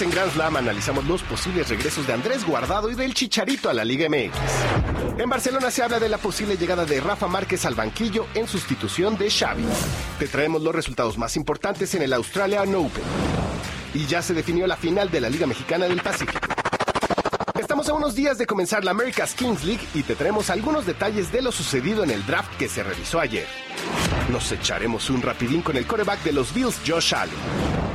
En Grand Slam analizamos los posibles regresos de Andrés Guardado y del Chicharito a la Liga MX. En Barcelona se habla de la posible llegada de Rafa Márquez al banquillo en sustitución de Xavi. Te traemos los resultados más importantes en el Australian Open. Y ya se definió la final de la Liga Mexicana del Pacífico. Estamos a unos días de comenzar la America's Kings League y te traemos algunos detalles de lo sucedido en el draft que se realizó ayer. Nos echaremos un rapidín con el coreback de los Bills, Josh Allen.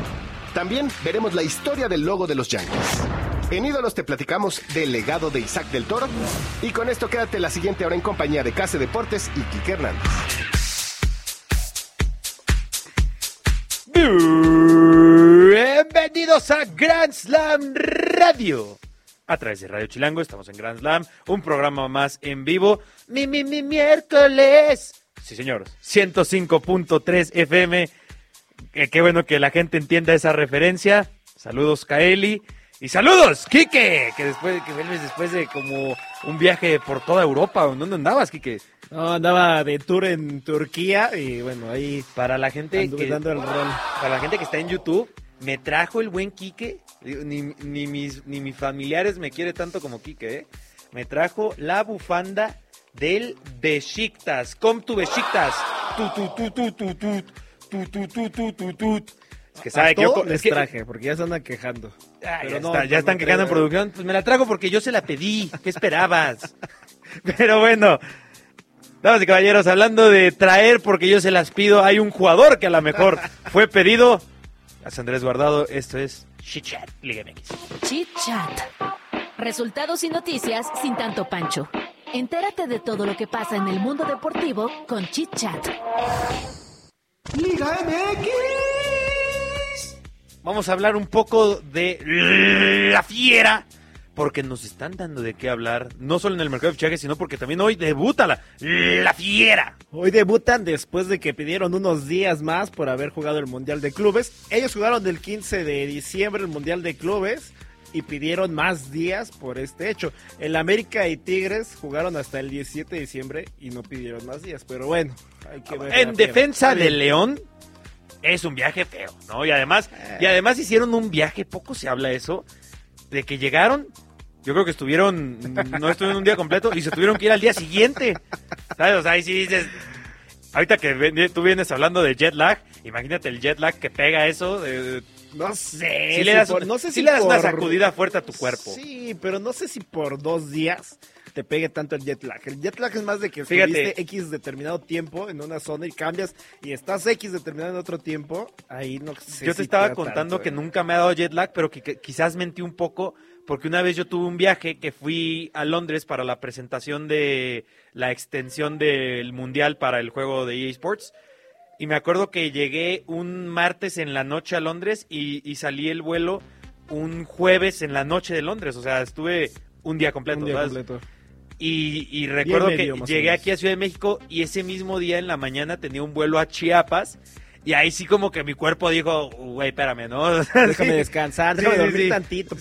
También veremos la historia del logo de los Yankees. En Ídolos te platicamos del legado de Isaac del Toro. Y con esto quédate la siguiente hora en compañía de Case Deportes y Kike Hernández. Bienvenidos a Grand Slam Radio. A través de Radio Chilango estamos en Grand Slam, un programa más en vivo. Mi, mi, mi miércoles. Sí, señor. 105.3 FM qué bueno que la gente entienda esa referencia. Saludos, Kaeli. Y saludos, Quique, que después que vuelves después de como un viaje por toda Europa. ¿Dónde andabas, Quique? No, andaba de tour en Turquía y bueno, ahí para la gente que dando el rol. Para la gente que está en YouTube, me trajo el buen Quique. Ni, ni, mis, ni mis familiares me quiere tanto como Quique, ¿eh? Me trajo la bufanda del Besiktas. Besiktas. Tu, tu, tu, tu, tu, tu. Tu, tu, tu, tu, tu, tu. Es que sabe que yo les traje, porque ya se andan quejando. Ah, ya, están quejando en producción. Pues me la trago porque yo se la pedí. ¿Qué esperabas? Pero bueno, damas y caballeros, hablando de traer porque yo se las pido, hay un jugador que a lo mejor fue pedido. A Andrés Guardado, esto es Chit Chat, Liga MX. Chit Chat. Resultados y noticias sin tanto pancho. Entérate de todo lo que pasa en el mundo deportivo con Chit Chat. Liga MX. Vamos a hablar un poco de la fiera. Porque nos están dando de qué hablar, no solo en el mercado de fichajes, sino porque también hoy debuta la, la fiera. Hoy debutan después de que pidieron unos días más por haber jugado el Mundial de Clubes. Ellos jugaron del 15 de diciembre el Mundial de Clubes y pidieron más días por este hecho. El América y Tigres jugaron hasta el 17 de diciembre y no pidieron más días, pero bueno. Ver en defensa de León es un viaje feo, ¿no? Y además, y eh. además hicieron un viaje, poco se habla eso, de que llegaron, yo creo que estuvieron, no estuvieron un día completo y se tuvieron que ir al día siguiente. ¿Sabes? O sea, ahí sí dices, ahorita que tú vienes hablando de jet lag, imagínate el jet lag que pega eso, no sé. Si le das, no sé si, le das una sacudida fuerte a tu cuerpo. Sí, pero no sé si por dos días te pegue tanto el jet lag. El jet lag es más de que Fíjate. X determinado tiempo en una zona y cambias y estás X determinado en otro tiempo, ahí no sé Yo te estaba contando que ¿eh? nunca me ha dado jet lag, pero que, quizás mentí un poco porque una vez yo tuve un viaje que fui a Londres para la presentación de la extensión del Mundial para el juego de EA Sports y me acuerdo que llegué un martes en la noche a Londres y, salí el vuelo un jueves en la noche de Londres. O sea, estuve un día completo. Y, recuerdo que llegué aquí a Ciudad de México y ese mismo día en la mañana tenía un vuelo a Chiapas. Y ahí sí como que mi cuerpo dijo, güey, espérame, ¿no? déjame descansar, déjame dormir tantito.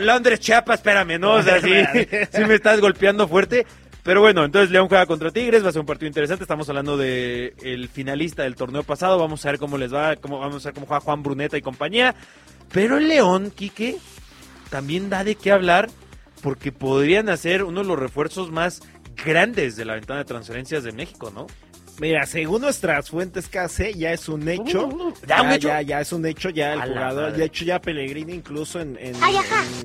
Londres, Chiapas, espérame, ¿no? O sea, sí, sí me estás golpeando fuerte. Pero bueno, entonces León juega contra Tigres, va a ser un partido interesante. Estamos hablando de el finalista del torneo pasado. Vamos a ver cómo les va, cómo, vamos a ver cómo juega Juan Bruneta y compañía. Pero el León, Quique, también da de qué hablar porque podrían hacer uno de los refuerzos más grandes de la ventana de transferencias de México, ¿no? Mira, según nuestras fuentes KC, ya es un hecho. Uh, ya, ya, es un hecho, ya el jugador, de hecho ya Pellegrini incluso en,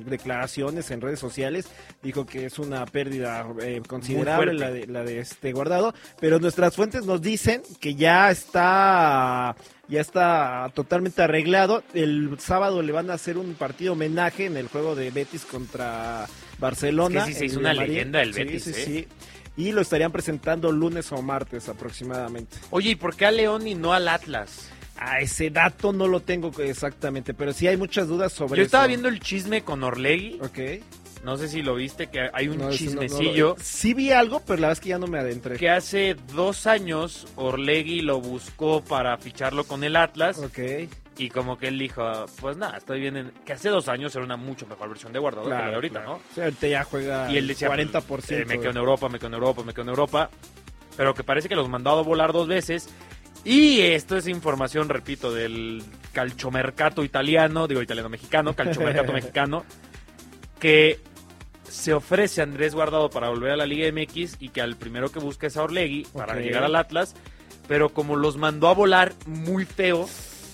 declaraciones en redes sociales dijo que es una pérdida eh, considerable la de, la de este guardado, pero nuestras fuentes nos dicen que ya está ya está totalmente arreglado. El sábado le van a hacer un partido homenaje en el juego de Betis contra Barcelona. Es que sí, se hizo una leyenda el Betis. Sí, sí, ¿eh? y lo estarían presentando lunes o martes aproximadamente. Oye, ¿y por qué a León y no al Atlas? A ese dato no lo tengo exactamente, pero sí hay muchas dudas sobre Yo estaba viendo el chisme con Orlegui. Ok. No sé si lo viste, que hay un chismecillo. sí vi algo, pero la verdad es que ya no me adentré. Que hace dos años Orlegui lo buscó para ficharlo con el Atlas. Ok. Y como que él dijo, pues nada, estoy bien. En... Que hace dos años era una mucho mejor versión de Guardado que la de ahorita, ¿no? O ahorita ya juega y él decía, 40%. Pues, eh, me quedo en Europa, me quedo en Europa, me quedo en Europa. Pero que parece que los mandado a volar dos veces. Y esto es información, repito, del calchomercato italiano, digo italiano-mexicano, calchomercato mexicano, que se ofrece a Andrés Guardado para volver a la Liga MX y que al primero que busca es a Orlegui para llegar al Atlas, pero como los mandó a volar muy feo,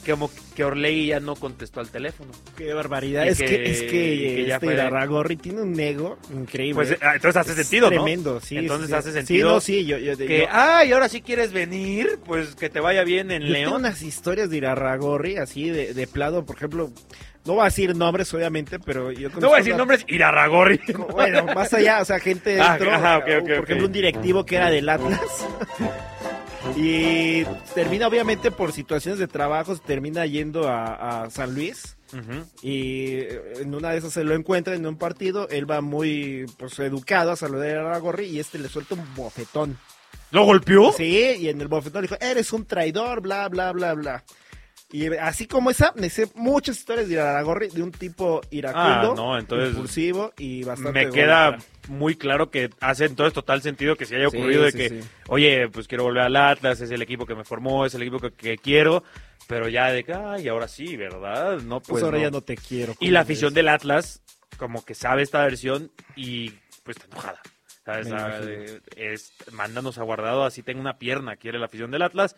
como que Orlegui ya no contestó al teléfono. Qué barbaridad. es que, es que, ya este tiene un ego increíble. Pues ah, entonces hace sentido, tremendo, sí. Entonces hace sentido. Sí, yo, yo, que, ay, ahora sí quieres venir, pues que te vaya bien en León. unas historias de Irarragorri así de, de plado, por ejemplo, no voy a decir nombres, obviamente, pero yo... No voy a decir nombres, Irarragorri. Bueno, más allá, o sea, gente ah, dentro, por ejemplo, un directivo que era del Atlas. Y termina obviamente por situaciones de trabajo, termina yendo a, San Luis. Y en una de esas se lo encuentra en un partido, él va muy pues, educado a saludar a Gorri y este le suelta un bofetón. ¿Lo golpeó? Sí, y en el bofetón dijo, eres un traidor, bla, bla, bla, bla. Y así como esa, me sé muchas historias de Iraragorri de un tipo iracundo, ah, no, entonces impulsivo y bastante. Me queda muy claro que hace entonces total sentido que se haya ocurrido de que, oye, pues quiero volver al Atlas, es el equipo que me formó, es el equipo que, quiero, pero ya de que, ay, ahora sí, ¿verdad? No, pues, pues ahora ya no te quiero. Y la afición del Atlas, como que sabe esta versión y pues está enojada. ¿sabes? Ah, es, mándanos a guardado, así tengo una pierna, quiere la afición del Atlas.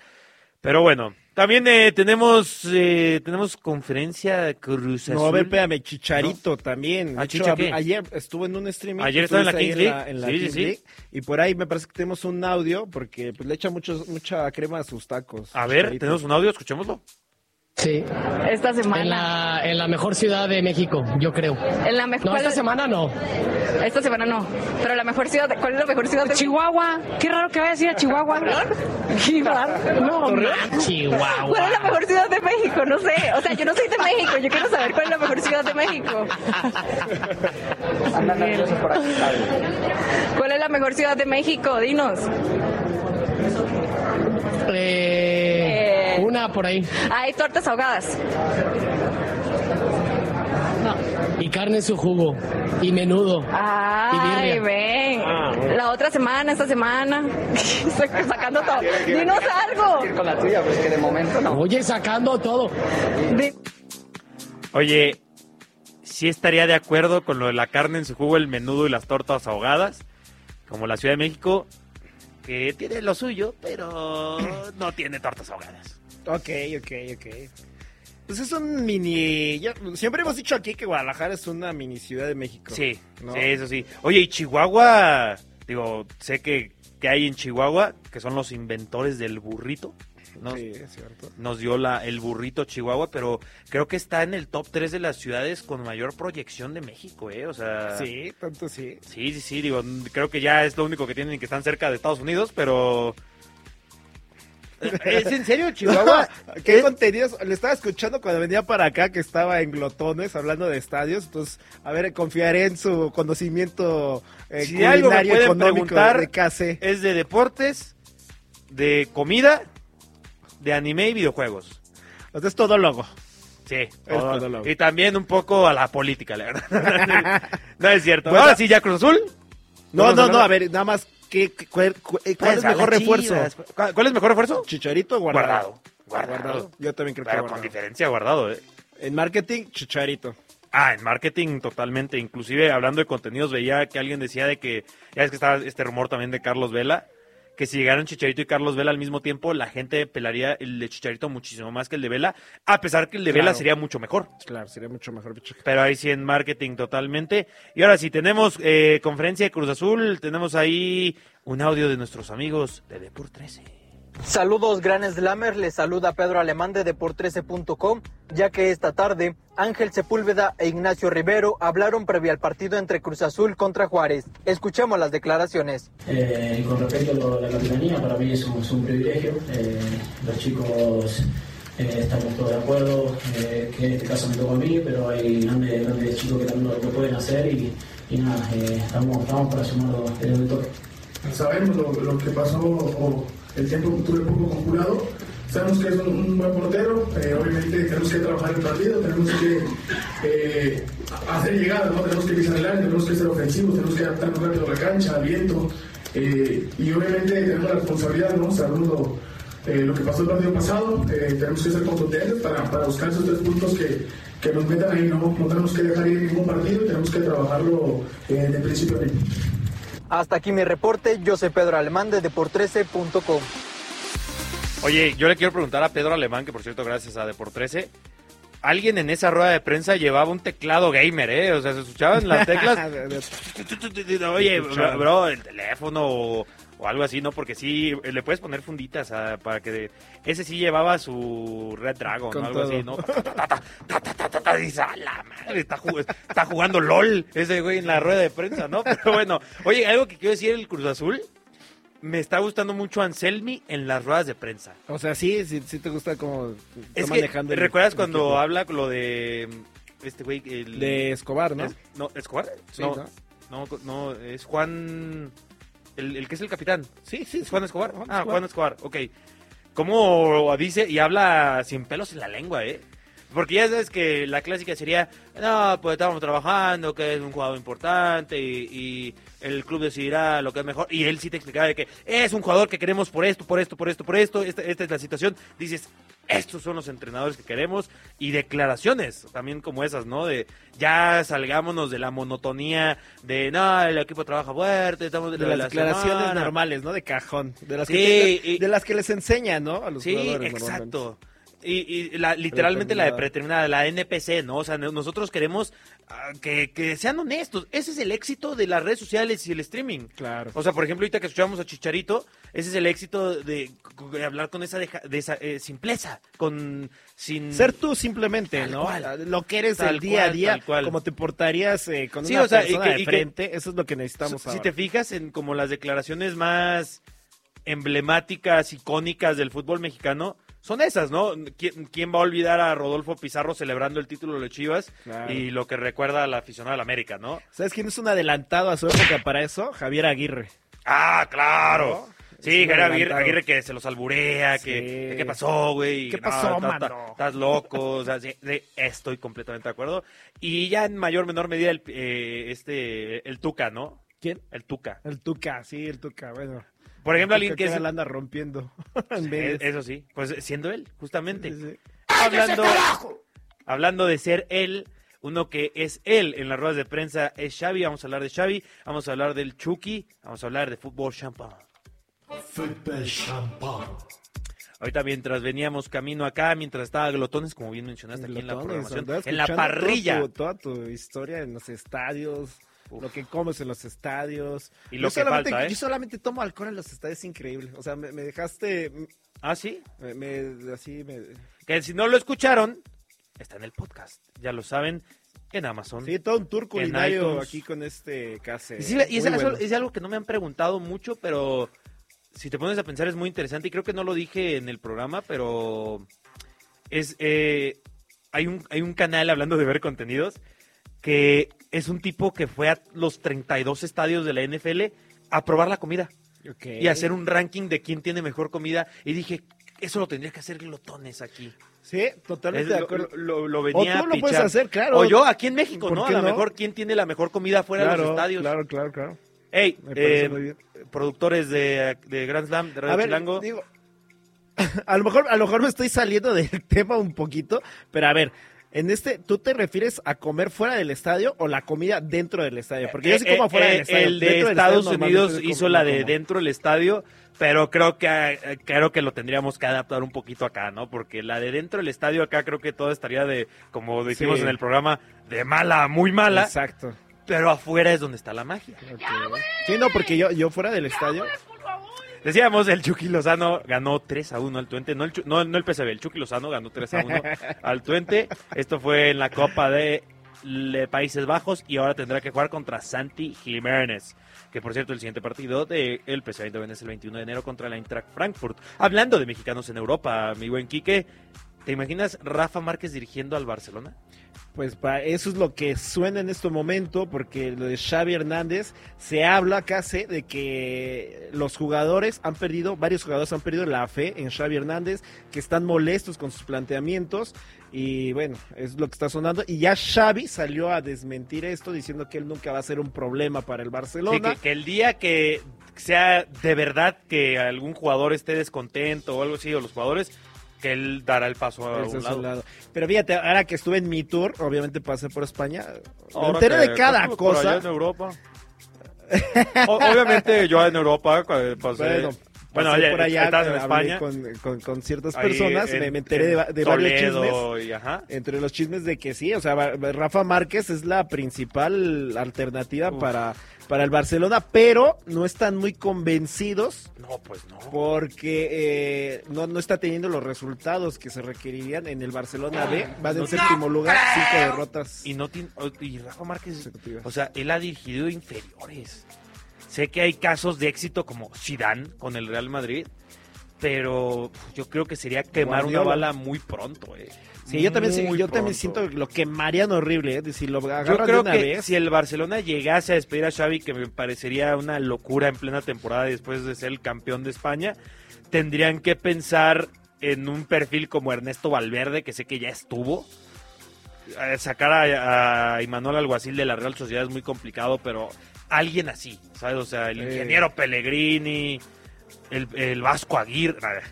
Pero bueno, también eh, tenemos eh, tenemos conferencia Cruz Azul. No, a ver, espérame, Chicharito también. ¿Ah, ayer estuvo en un streaming. Ayer estaba en la Kings League. sí, sí, Y por ahí me parece que tenemos un audio porque pues, le echa mucho, mucha crema a sus tacos. A ver, tenemos un audio, escuchémoslo. Sí. Esta semana. En la, en la mejor ciudad de México, yo creo. En la mejor. No, esta semana no. Esta semana no. Pero la mejor ciudad, ¿cuál es la mejor ciudad de Chihuahua. Qué raro que vaya a decir a Chihuahua. Qué raro. No, Chihuahua. ¿Cuál es la mejor ciudad de México? No sé. O sea, yo no soy de México. Yo quiero saber cuál es la mejor ciudad de México. ¿Cuál es la mejor ciudad de México? Dinos. Eh, eh, una por ahí. Hay tortas ahogadas. Y carne en su jugo. Y menudo. Ay, ven. Ah, la otra semana, esta semana. sacando todo. Dinos algo. Con la tuya, pues que de momento no. Oye, sacando todo. Oye, sí estaría de acuerdo con lo de la carne en su jugo, el menudo y las tortas ahogadas. Como la Ciudad de México, que tiene lo suyo, pero no tiene tortas ahogadas. Ok, ok, ok. Pues es un mini. siempre hemos dicho aquí que Guadalajara es una mini ciudad de México. Sí, sí, eso sí. Oye, y Chihuahua, digo, sé que, que hay en Chihuahua, que son los inventores del burrito. Nos, sí, es cierto. nos dio la, el burrito Chihuahua, pero creo que está en el top 3 de las ciudades con mayor proyección de México, ¿eh? O sea... Sí, tanto sí. Sí, sí, sí, digo, creo que ya es lo único que tienen y que están cerca de Estados Unidos, pero... ¿Es en serio, Chihuahua? ¿Qué contenidos? Le estaba escuchando cuando venía para acá que estaba en glotones hablando de estadios. Entonces, a ver, confiaré en su conocimiento eh, si algo me pueden preguntar de Es de deportes, de comida de anime y videojuegos. Entonces es todo logo. Sí, todo, y también un poco a la política, la verdad. no es cierto. Ahora sí, ya Cruz Azul. No, no, no, a ver, nada más, ¿qué, cuál, es mejor refuerzo? ¿Cuál es mejor refuerzo? Chicharito o guardado. Guardado. Yo también creo que guardado. con diferencia guardado, ¿eh? En marketing, Chicharito. Ah, en marketing totalmente. Inclusive hablando de contenidos, veía que alguien decía de que, ya es que estaba este rumor también de Carlos Vela, que si llegaran Chicharito y Carlos Vela al mismo tiempo, la gente pelaría el de Chicharito muchísimo más que el de Vela, a pesar que el de Vela sería mucho mejor. Claro, sería mucho mejor. Pero ahí sí en marketing totalmente. Y ahora sí, tenemos eh, conferencia de Cruz Azul, tenemos ahí un audio de nuestros amigos de Depur 13. Saludos Gran Slammer, les saluda Pedro Alemán de Deport13.com, ya que esta tarde Ángel Sepúlveda e Ignacio Rivero hablaron previo al partido entre Cruz Azul contra Juárez. Escuchemos las declaraciones. Eh, con respecto a la capitanía, para mí es un, privilegio. Eh, los chicos eh, estamos todos de acuerdo, que en este caso me tocó a mí, pero hay grandes, chicos que también lo, pueden hacer y, nada, estamos, estamos para sumarlo el toque. Sabemos lo, que pasó o el tiempo que tuve poco con jurado. Sabemos que es un, buen portero, eh, obviamente tenemos que trabajar el partido, tenemos que eh, hacer llegadas, ¿no? tenemos que pisar el área, tenemos que ser ofensivos, tenemos que adaptarnos rápido a la cancha, al viento, eh, y obviamente tenemos la responsabilidad, ¿no? sabemos lo, que pasó el partido pasado, tenemos que ser contundentes para, para, buscar esos tres puntos que, que nos metan ahí, ¿no? no tenemos que dejar ir ningún partido y tenemos que trabajarlo de principio a fin. Hasta aquí mi reporte, yo soy Pedro Alemán de Deport13.com. Oye, yo le quiero preguntar a Pedro Alemán, que por cierto, gracias a Deport13, alguien en esa rueda de prensa llevaba un teclado gamer, ¿eh? O sea, se escuchaban las teclas. Oye, bro, el teléfono o algo así, ¿no? Porque sí, le puedes poner funditas para que... ese sí llevaba su Red Dragon, o algo así, ¿no? Dice, la madre, está, jugando LOL ese güey en la rueda de prensa, ¿no? Pero bueno, oye, algo que quiero decir el Cruz Azul, me está gustando mucho Anselmi en las ruedas de prensa. O sea, sí, sí, sí te gusta como es manejando. ¿Recuerdas cuando habla lo de este güey? El, de Escobar, ¿no? no, ¿Escobar? no, no, no, es Juan... El, que es el capitán. Sí, sí. Juan Escobar. ah, Juan Escobar, ok. ¿Cómo dice y habla sin pelos en la lengua, eh? Porque ya sabes que la clásica sería, no, pues estamos trabajando, que es un jugador importante y, el club decidirá lo que es mejor. Y él sí te explicaba de que es un jugador que queremos por esto, por esto, por esto, por esto, esta, esta es la situación. Dices, estos son los entrenadores que queremos y declaraciones también como esas, ¿no? De ya salgámonos de la monotonía de, no, el equipo trabaja fuerte, estamos de, las declaraciones normales, ¿no? De cajón, de las, que, de las que les enseñan, ¿no? A los sí, exacto. Y, la, literalmente la de predeterminada, la NPC, ¿no? O sea, nosotros queremos ah, que, sean honestos. Ese es el éxito de las redes sociales y el streaming. Claro. O sea, por ejemplo, ahorita que escuchamos a Chicharito, ese es el éxito de, hablar con esa, de esa eh, simpleza, con sin... Ser tú simplemente, ¿no? Lo que eres el día a día, como te portarías eh, con una persona de frente, eso es lo que necesitamos Si te fijas en como las declaraciones más emblemáticas, icónicas del fútbol mexicano, son esas, ¿no? ¿Quién, va a olvidar a Rodolfo Pizarro celebrando el título de Chivas y lo que recuerda a la aficionada la América, ¿no? ¿Sabes quién es un adelantado a su época para eso? Javier Aguirre. Ah, claro. Sí, Javier Aguirre, que se los alburea, que ¿qué pasó, güey? ¿Qué pasó, mano? Estás loco, o sea, estoy completamente de acuerdo. Y ya en mayor menor medida el, eh, este, el Tuca, ¿no? ¿Quién? El Tuca. El Tuca, sí, el Tuca, bueno. Por ejemplo, alguien que, se la anda rompiendo. Eso sí, pues siendo él, justamente. Hablando, hablando de ser él, uno que es él en las ruedas de prensa es Xavi. Vamos a hablar de Xavi, vamos a hablar del Chucky, vamos a hablar de fútbol champán. Fútbol champán. Ahorita mientras veníamos camino acá, mientras estaba Glotones, como bien mencionaste aquí en la programación, en la parrilla. toda tu historia en los estadios, lo que comes en los estadios. Y lo yo que solamente, falta, ¿eh? Yo solamente tomo alcohol en los estadios, es increíble. O sea, me, dejaste... ¿Ah, sí? Me, así me... Que si no lo escucharon, está en el podcast. Ya lo saben, en Amazon. Sí, todo un tour culinario aquí con este case. Y, es, algo que no me han preguntado mucho, pero si te pones a pensar es muy interesante y creo que no lo dije en el programa, pero es eh, hay un hay un canal hablando de ver contenidos que es un tipo que fue a los 32 estadios de la NFL a probar la comida. Y hacer un ranking de quién tiene mejor comida. Y dije, eso lo tendría que hacer glotones aquí. Sí, totalmente de acuerdo. Lo, venía o tú lo puedes hacer, claro. O yo aquí en México, ¿no? A lo mejor quién tiene la mejor comida fuera de los estadios. Claro, claro, claro. Hey, eh, productores de, de, Grand Slam, de Radio a ver, Chilango. Digo, a lo mejor, a lo mejor me estoy saliendo del tema un poquito, pero a ver, en este, ¿tú te refieres a comer fuera del estadio o la comida dentro del estadio? Porque yo sí como fuera del eh, estadio. El de Estados Unidos hizo la de dentro del estadio, pero creo que eh, creo que lo tendríamos que adaptar un poquito acá, ¿no? Porque la de dentro del estadio acá creo que todo estaría de, como decimos en el programa, de mala a muy mala. Exacto. Pero afuera es donde está la magia. Sí, no, porque yo, yo fuera del estadio Decíamos, el Chucky Lozano ganó 3 a 1 al Tuente, no el, no, no el PSV, el Chucky Lozano ganó 3 a 1 al Tuente. Esto fue en la Copa de Países Bajos y ahora tendrá que jugar contra Santi Jiménez. Que por cierto, el siguiente partido del el PSV Eindhoven es el 21 de enero contra la Eintracht Frankfurt. Hablando de mexicanos en Europa, mi buen Quique, ¿te imaginas Rafa Márquez dirigiendo al Barcelona? Pues para eso es lo que suena en este momento, porque lo de Xavi Hernández se habla casi de que los jugadores han perdido, varios jugadores han perdido la fe en Xavi Hernández, que están molestos con sus planteamientos y bueno, es lo que está sonando. Y ya Xavi salió a desmentir esto diciendo que él nunca va a ser un problema para el Barcelona. Sí, que, el día que sea de verdad que algún jugador esté descontento o algo así, o los jugadores, que él dará el paso a un lado. Pero fíjate, ahora que estuve en mi tour, obviamente pasé por España, me enteré de cada cosa. en Europa. obviamente yo en Europa pasé... Bueno, por allá en España. Con, ciertas personas, me, enteré de, varios chismes. entre los chismes de que sí, o sea, Rafa Márquez es la principal alternativa para, para el Barcelona, pero no están muy convencidos. No, pues no. Porque eh, no, no está teniendo los resultados que se requerirían en el Barcelona B. Va en séptimo lugar, cinco derrotas. Y, no tiene, y Rafa Márquez, o sea, él ha dirigido inferiores. Sé que hay casos de éxito como Zidane con el Real Madrid, pero yo creo que sería quemar una bala muy pronto, eh. Sí, yo también, yo también siento lo quemarían horrible, ¿eh? Si lo yo creo que si el Barcelona llegase a despedir a Xavi, que me parecería una locura en plena temporada después de ser el campeón de España, tendrían que pensar en un perfil como Ernesto Valverde, que sé que ya estuvo. Eh, sacar a, a Imanol Alguacil de la Real Sociedad es muy complicado, pero alguien así, ¿sabes? O sea, el ingeniero Pellegrini, el, Vasco Aguirre.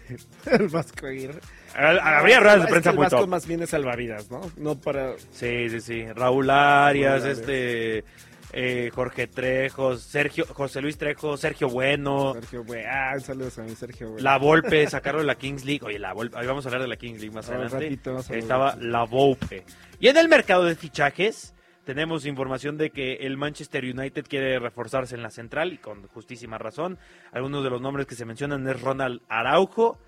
el Vasco Aguirre. Habría ruedas de prensa el muy Vasco más bien es salvavidas, ¿no? No para... Sí, sí, sí. Raúl Arias, este... Eh, Jorge Trejo, Sergio, José Luis Trejo, Sergio Bueno. Sergio Bueno, ah, saludos a mí, Sergio Bueno. La Volpe, sacaron la Kings League. Oye, la Volpe, ahí vamos a hablar de la Kings League más adelante. Estaba la Volpe. Y en el mercado de fichajes, tenemos información de que el Manchester United quiere reforzarse en la central y con justísima razón. Algunos de los nombres que se mencionan es Ronald Araujo,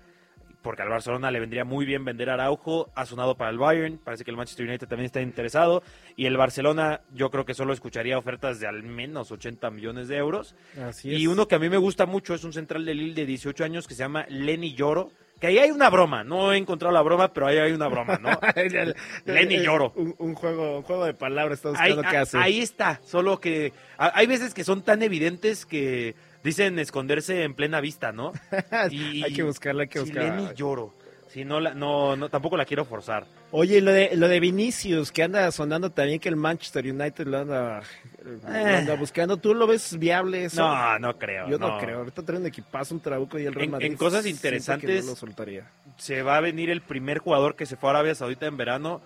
porque al Barcelona le vendría muy bien vender Araujo, ha sonado para el Bayern, parece que el Manchester United también está interesado, y el Barcelona yo creo que solo escucharía ofertas de al menos 80 millones de euros. Y uno que a mí me gusta mucho es un central de Lille de 18 años que se llama Lenny Lloro, que ahí hay una broma, no he encontrado la broma, pero ahí hay una broma, ¿no? Lenny Lloro. Un, juego, un juego de palabras, está buscando qué hace. Ahí está, solo que hay veces que son tan evidentes que dicen esconderse en plena vista, ¿no? hay que buscarla, hay que buscarla. Lenny Lloro. Sí, no, la, no, no, tampoco la quiero forzar. Oye, lo de, lo de Vinicius, que anda sonando también que el Manchester United lo anda, eh. buscando. ¿Tú lo ves viable eso? No, no creo. Yo no, creo. Ahorita trae un equipazo, un trabuco y el Real Madrid. En, cosas interesantes, se va a venir el primer jugador que se fue a Arabia Saudita en verano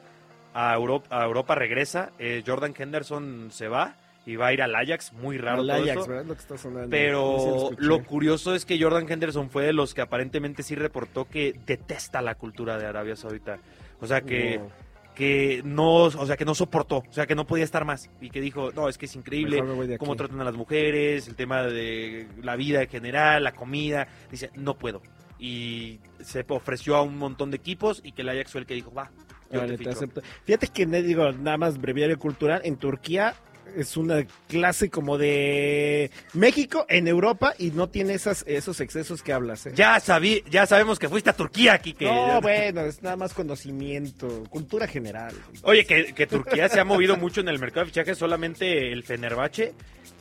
a Europa, a Europa regresa. Eh, Jordan Henderson se va y va a ir al Ajax, muy raro Ajax, Lo que está sonando. Pero lo curioso es que Jordan Henderson fue de los que aparentemente sí reportó que detesta la cultura de Arabia Saudita. O sea que no. que no, o sea que no soportó, o sea que no podía estar más y que dijo, "No, es que es increíble cómo tratan a las mujeres, el tema de la vida en general, la comida." Dice, "No puedo." Y se ofreció a un montón de equipos y que el Ajax fue el que dijo, "Va, yo te, acepto. Fíjate que digo, nada más breviario cultural, en Turquía es una clase como de México en Europa y no tiene esas, esos excesos que hablas. ¿eh? Ya sabí, ya sabemos que fuiste a Turquía, aquí No, bueno, es nada más conocimiento, cultura general. Oye, que, que Turquía se ha movido mucho en el mercado de fichajes, solamente el Fenerbahce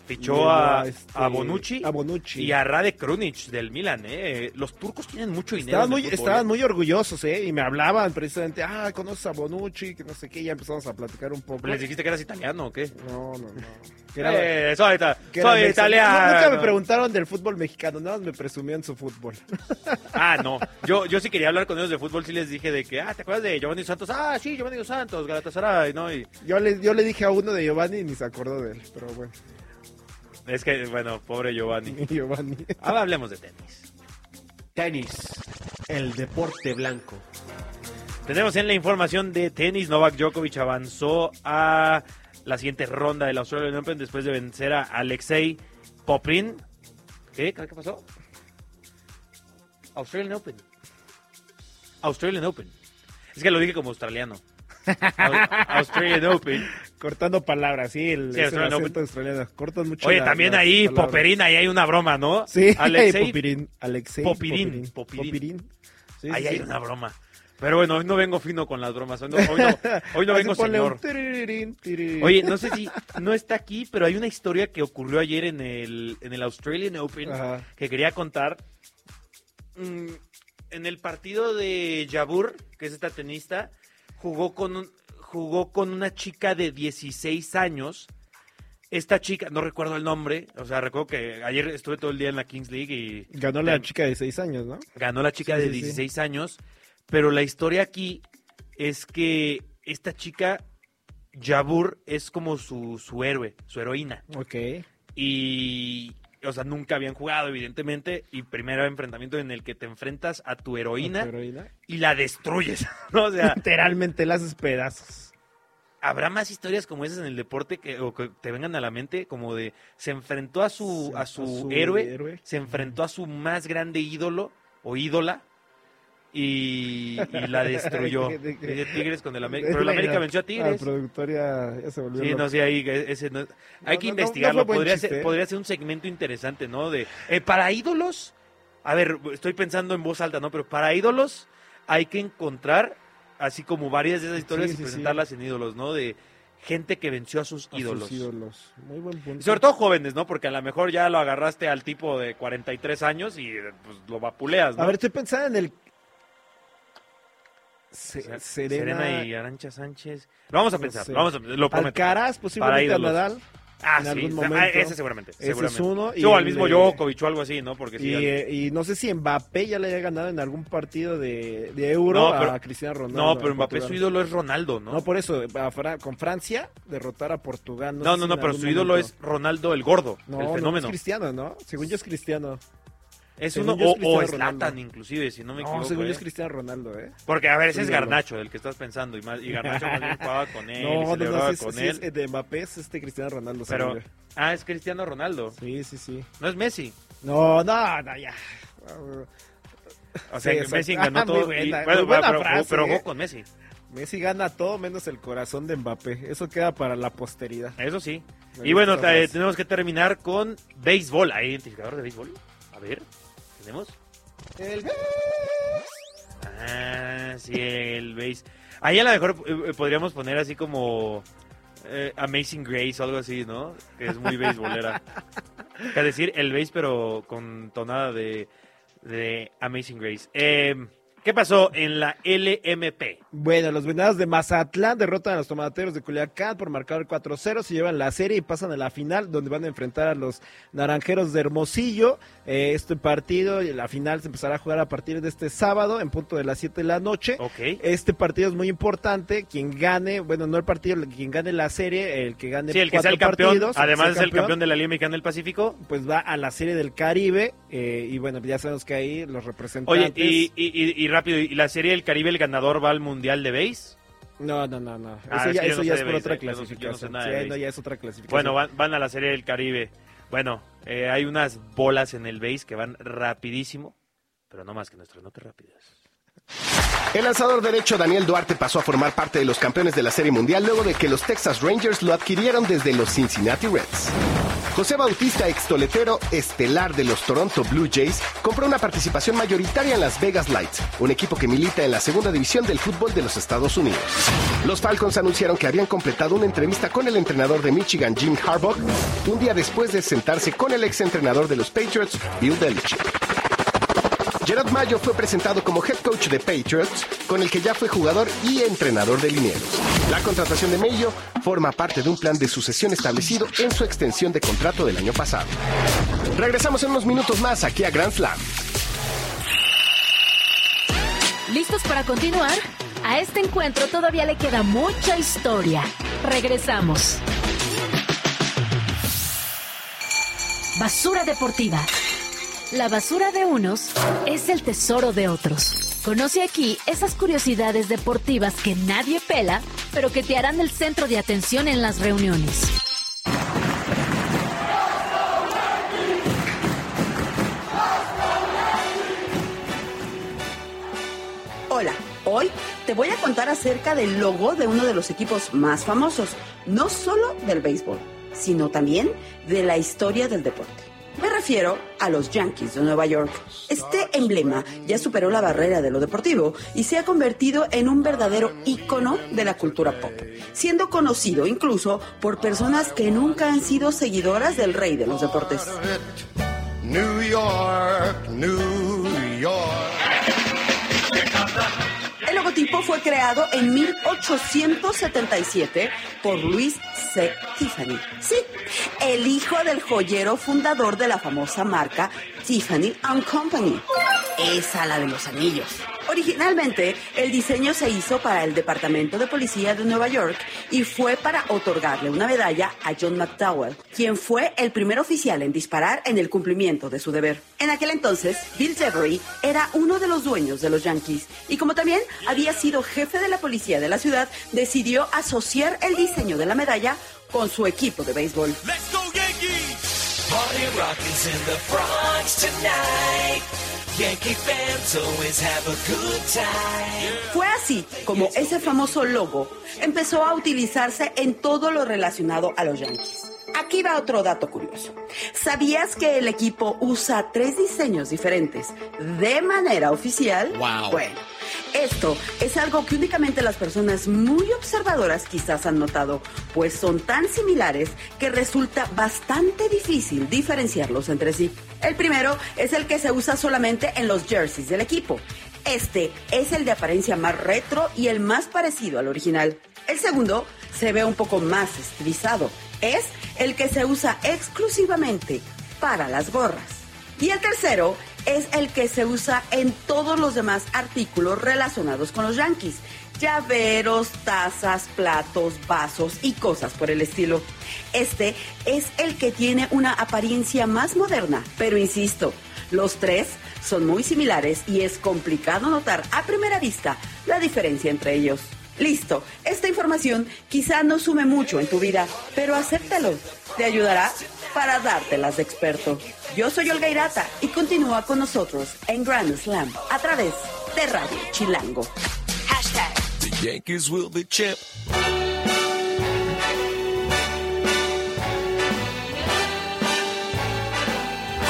Fichó a, este, a, Bonucci, a, Bonucci, y a Rade Krunic del Milan. ¿eh? Los turcos tienen mucho dinero. Estaban, muy, estaban ¿eh? muy orgullosos ¿eh? y me hablaban precisamente, ah, conoces a Bonucci, que no sé qué, ya empezamos a platicar un poco. ¿Les dijiste que eras italiano o qué? No, no, no. Eh, soy, soy italiano. Nunca me preguntaron del fútbol mexicano, nada más me presumían su fútbol. Ah, no. Yo, yo sí quería hablar con ellos de fútbol, sí les dije de que, ah, ¿te acuerdas de Giovanni Santos? Ah, sí, Giovanni Santos, Galatasaray, ¿no? Y... Yo, le, yo le dije a uno de Giovanni y ni se acordó de él, pero bueno. Es que, bueno, pobre Giovanni. Giovanni. Ahora hablemos de tenis. Tenis, el deporte blanco. Tenemos en la información de tenis, Novak Djokovic avanzó a la siguiente ronda del Australian Open después de vencer a Alexei Poprin. ¿Qué? ¿Qué pasó? Australian Open. Australian Open. Es que lo dije como australiano. Australian Open. Cortando palabras, sí, el, Sí, Australian Open. australiano. Cortan mucho Oye, también las ahí, palabras. Poperín, ahí hay una broma, ¿no? Sí, Alexei Popirín. Alexei Popirín, Popirín. Popirín. Sí, Ahí sí, hay una broma. Pero bueno, hoy no vengo fino con las bromas. Hoy no, hoy no, hoy no vengo señor. Oye, no sé si no está aquí, pero hay una historia que ocurrió ayer en el, en el Australian Open Ajá. que quería contar. Mm, En el partido de Jabur, que es esta tenista, jugó con, un- jugó con una chica de 16 años. Esta chica, no recuerdo el nombre, o sea, recuerdo que ayer estuve todo el día en la Kings League y Ganó la chica de 6 años, ¿no? ganó la chica Sí, de sí, sí. 16 años, pero la historia aquí es que esta chica, Jabur, es como su, su héroe, su heroína. Ok. Y, o sea, nunca habían jugado, evidentemente, y primer enfrentamiento en el que te enfrentas a tu heroína, Tu heroína. y la destruyes, ¿no? O sea, Literalmente la haces pedazos. ¿habrá más historias como esas en el deporte que, o que te vengan a la mente? Como de, se enfrentó a su, a su, a su héroe, héroe. se enfrentó a su más grande ídolo o ídola y, y la destruyó. De- de- De Tigres con el América. Pero el América venció a La Tigres. productora ya se volvió Sí, no sé, ahí, ese no- hay No, que no, investigarlo. podría, ser, podría ser un segmento interesante, ¿no? De eh, para ídolos, a ver, estoy pensando en voz alta, ¿no? Pero para ídolos hay que encontrar, así como varias de esas historias Sí, y sí. presentarlas en ídolos, ¿no? De gente que venció a sus A sus ídolos. ídolos. Muy buen punto. Y sobre todo jóvenes, ¿no? Porque a lo mejor ya lo agarraste al tipo de 43 años y pues, lo vapuleas, ¿no? A ver, estoy pensando en el. Se- Serena, Serena y Arancha Sánchez. Lo vamos a No pensar, sé. lo vamos a lo prometo. Alcaraz, Para posiblemente a. Nadal. Ah, en sí, algún sea, momento. ah, ese seguramente, Ese es uno, y o al mismo Djokovic o algo así, ¿no? Porque sí, Y, al- eh, y no sé si Mbappé ya le haya ganado en algún partido de, de Euro No, pero- a Cristiano Ronaldo. No, pero Mbappé su ídolo es Ronaldo, ¿no? No, por eso, Fra- con Francia, derrotar a Portugal. No, sé no, si no, pero su ídolo momento- es Ronaldo el gordo, No, el no, fenómeno. es Cristiano, ¿no? Según yo es Cristiano. Es según uno, es o, o Zlatan inclusive, si no me No, equivoco. según yo ¿eh? es Cristiano Ronaldo, ¿eh? Porque, a ver, ese es. Garnacho, el que estás pensando, y, más, y Garnacho más bien jugaba con él, y No, no, celebraba no, con él. es de Mbappé es este Cristiano Ronaldo. pero, según yo. ah, es Cristiano Ronaldo, Sí, sí, sí. no es Messi. No, no, no, ya. O sea, Sí, que exacto. Messi ganó Ah, todo. y- buena, bueno, pero, frase, pero ¿eh? jugó con Messi, Messi gana todo menos el corazón de Mbappé. Eso queda para la posteridad. eso sí. Me Y bueno, eh, tenemos que terminar con béisbol. ¿Hay identificador de béisbol? A ver, ¿tenemos? Ah, sí, el base. Ahí a lo mejor eh, podríamos poner así como eh, Amazing Grace o algo así, ¿no? Que es muy beisbolera. Es decir, el base pero con tonada de, de Amazing Grace. Eh, ¿Qué pasó en la LMP? Bueno, los venados de Mazatlán derrotan a los tomateros de Culiacán por marcar 4-0, se llevan la serie y pasan a la final donde van a enfrentar a los naranjeros de Hermosillo. Eh, este partido, la final se empezará a jugar a partir de este sábado en punto de las 7 de la noche. Ok. Este partido es muy importante, quien gane, bueno, no el partido, quien gane la serie, el que gane Sí, el que sea el campeón, partidos, además es el campeón de la Liga Mexicana del Pacífico. pues va a la serie del Caribe eh, y bueno, ya sabemos que ahí los representantes... Oye, y, y, y- y rápido, ¿y la serie del Caribe el ganador va al Mundial de Base? No, no, no, no. Ah, eso es ya, eso no es por otra no- sé clasificación. Sí, no, ya es otra clasificación. Bueno, van, van a la serie del Caribe. Bueno, eh, hay unas bolas en el base que van rapidísimo, pero no más que nuestras notas rápidas. El lanzador derecho Daniel Duarte pasó a formar parte de los campeones de la Serie Mundial luego de que los Texas Rangers lo adquirieron desde los Cincinnati Reds. José Bautista, extoletero estelar de los Toronto Blue Jays, compró una participación mayoritaria en las Vegas Lights, un equipo que milita en la segunda división del fútbol de los Estados Unidos. Los Falcons anunciaron que habían completado una entrevista con el entrenador de Michigan, Jim Harbaugh, un día después de sentarse con el exentrenador de los Patriots, Bill Belichick. Gerard Mayo fue presentado como head coach de Patriots, con el que ya fue jugador y entrenador de linieros. La contratación de Mayo forma parte de un plan de sucesión establecido en su extensión de contrato del año pasado. Regresamos en unos minutos más aquí a Grand Slam. ¿Listos para continuar? A este encuentro todavía le queda mucha historia. Regresamos. Basura deportiva. La basura de unos es el tesoro de otros. Conoce aquí esas curiosidades deportivas que nadie pela, pero que te harán el centro de atención en las reuniones. Hoy te voy a contar acerca del logo de uno de los equipos más famosos, no solo del béisbol, sino también de la historia del deporte. Refiero a los Yankees de Nueva York. Este emblema ya superó la barrera de lo deportivo y se ha convertido en un verdadero ícono de la cultura pop, siendo conocido incluso por personas que nunca han sido seguidoras del rey de los deportes. El logotipo fue creado en 1877 por Luis C. Tiffany. Sí, el hijo del joyero fundador de la famosa marca Tiffany Company. Esa la de los anillos. Originalmente, el diseño se hizo para el Departamento de Policía de Nueva York y fue para otorgarle una medalla a John McDowell, quien fue el primer oficial en disparar en el cumplimiento de su deber. En aquel entonces, Bill Devery era uno de los dueños de los Yankees y como también había sido jefe de la policía de la ciudad, decidió asociar el diseño de la medalla con su equipo de béisbol. Fue así como ese famoso logo empezó a utilizarse en todo lo relacionado a los Yankees. Aquí va otro dato curioso. ¿Sabías que el equipo usa tres diseños diferentes de manera oficial? Wow. Bueno, esto es algo que únicamente las personas muy observadoras quizás han notado, pues son tan similares que resulta bastante difícil diferenciarlos entre sí. El primero es el que se usa solamente en los jerseys del equipo. Este es el de apariencia más retro y el más parecido al original. El segundo se ve un poco más estilizado. Es el que se usa exclusivamente para las gorras. Y el tercero es el que se usa en todos los demás artículos relacionados con los Yankees. Llaveros, tazas, platos, vasos y cosas por el estilo. Este es el que tiene una apariencia más moderna, pero insisto, los tres son muy similares y es complicado notar a primera vista la diferencia entre ellos. Listo, esta información quizá no sume mucho en tu vida, pero acéptalo. Te ayudará para dártelas de experto. Yo soy Olga Irata y continúa con nosotros en Grand Slam a través de Radio Chilango. Hashtag. The Yankees will be champ.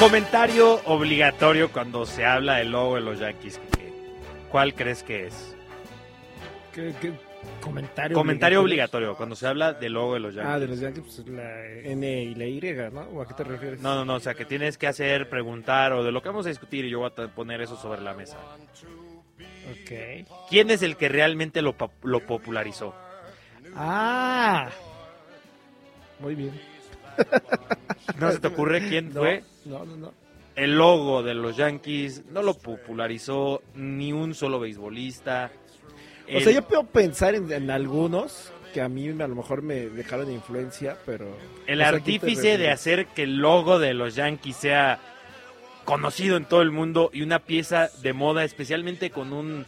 Comentario obligatorio cuando se habla del logo de los Yankees. ¿Cuál crees que es? ¿Qué, comentario Comentario obligatorio. cuando se habla del logo de los Yankees. Ah, de los Yankees, pues la N y la Y, ¿no? ¿O a qué te refieres? No, no, no, o sea, que tienes que hacer, preguntar, o de lo que vamos a discutir, y yo voy a poner eso sobre la mesa. Ok. ¿Quién es el que realmente lo, lo popularizó? Ah, muy bien. ¿No se te ocurre quién fue? No, no, no. El logo de los Yankees no lo popularizó ni un solo beisbolista. O sea, yo puedo pensar en, algunos que a mí a lo mejor me dejaron influencia, pero... El artífice de hacer que el logo de los Yankees sea conocido en todo el mundo y una pieza de moda, especialmente con un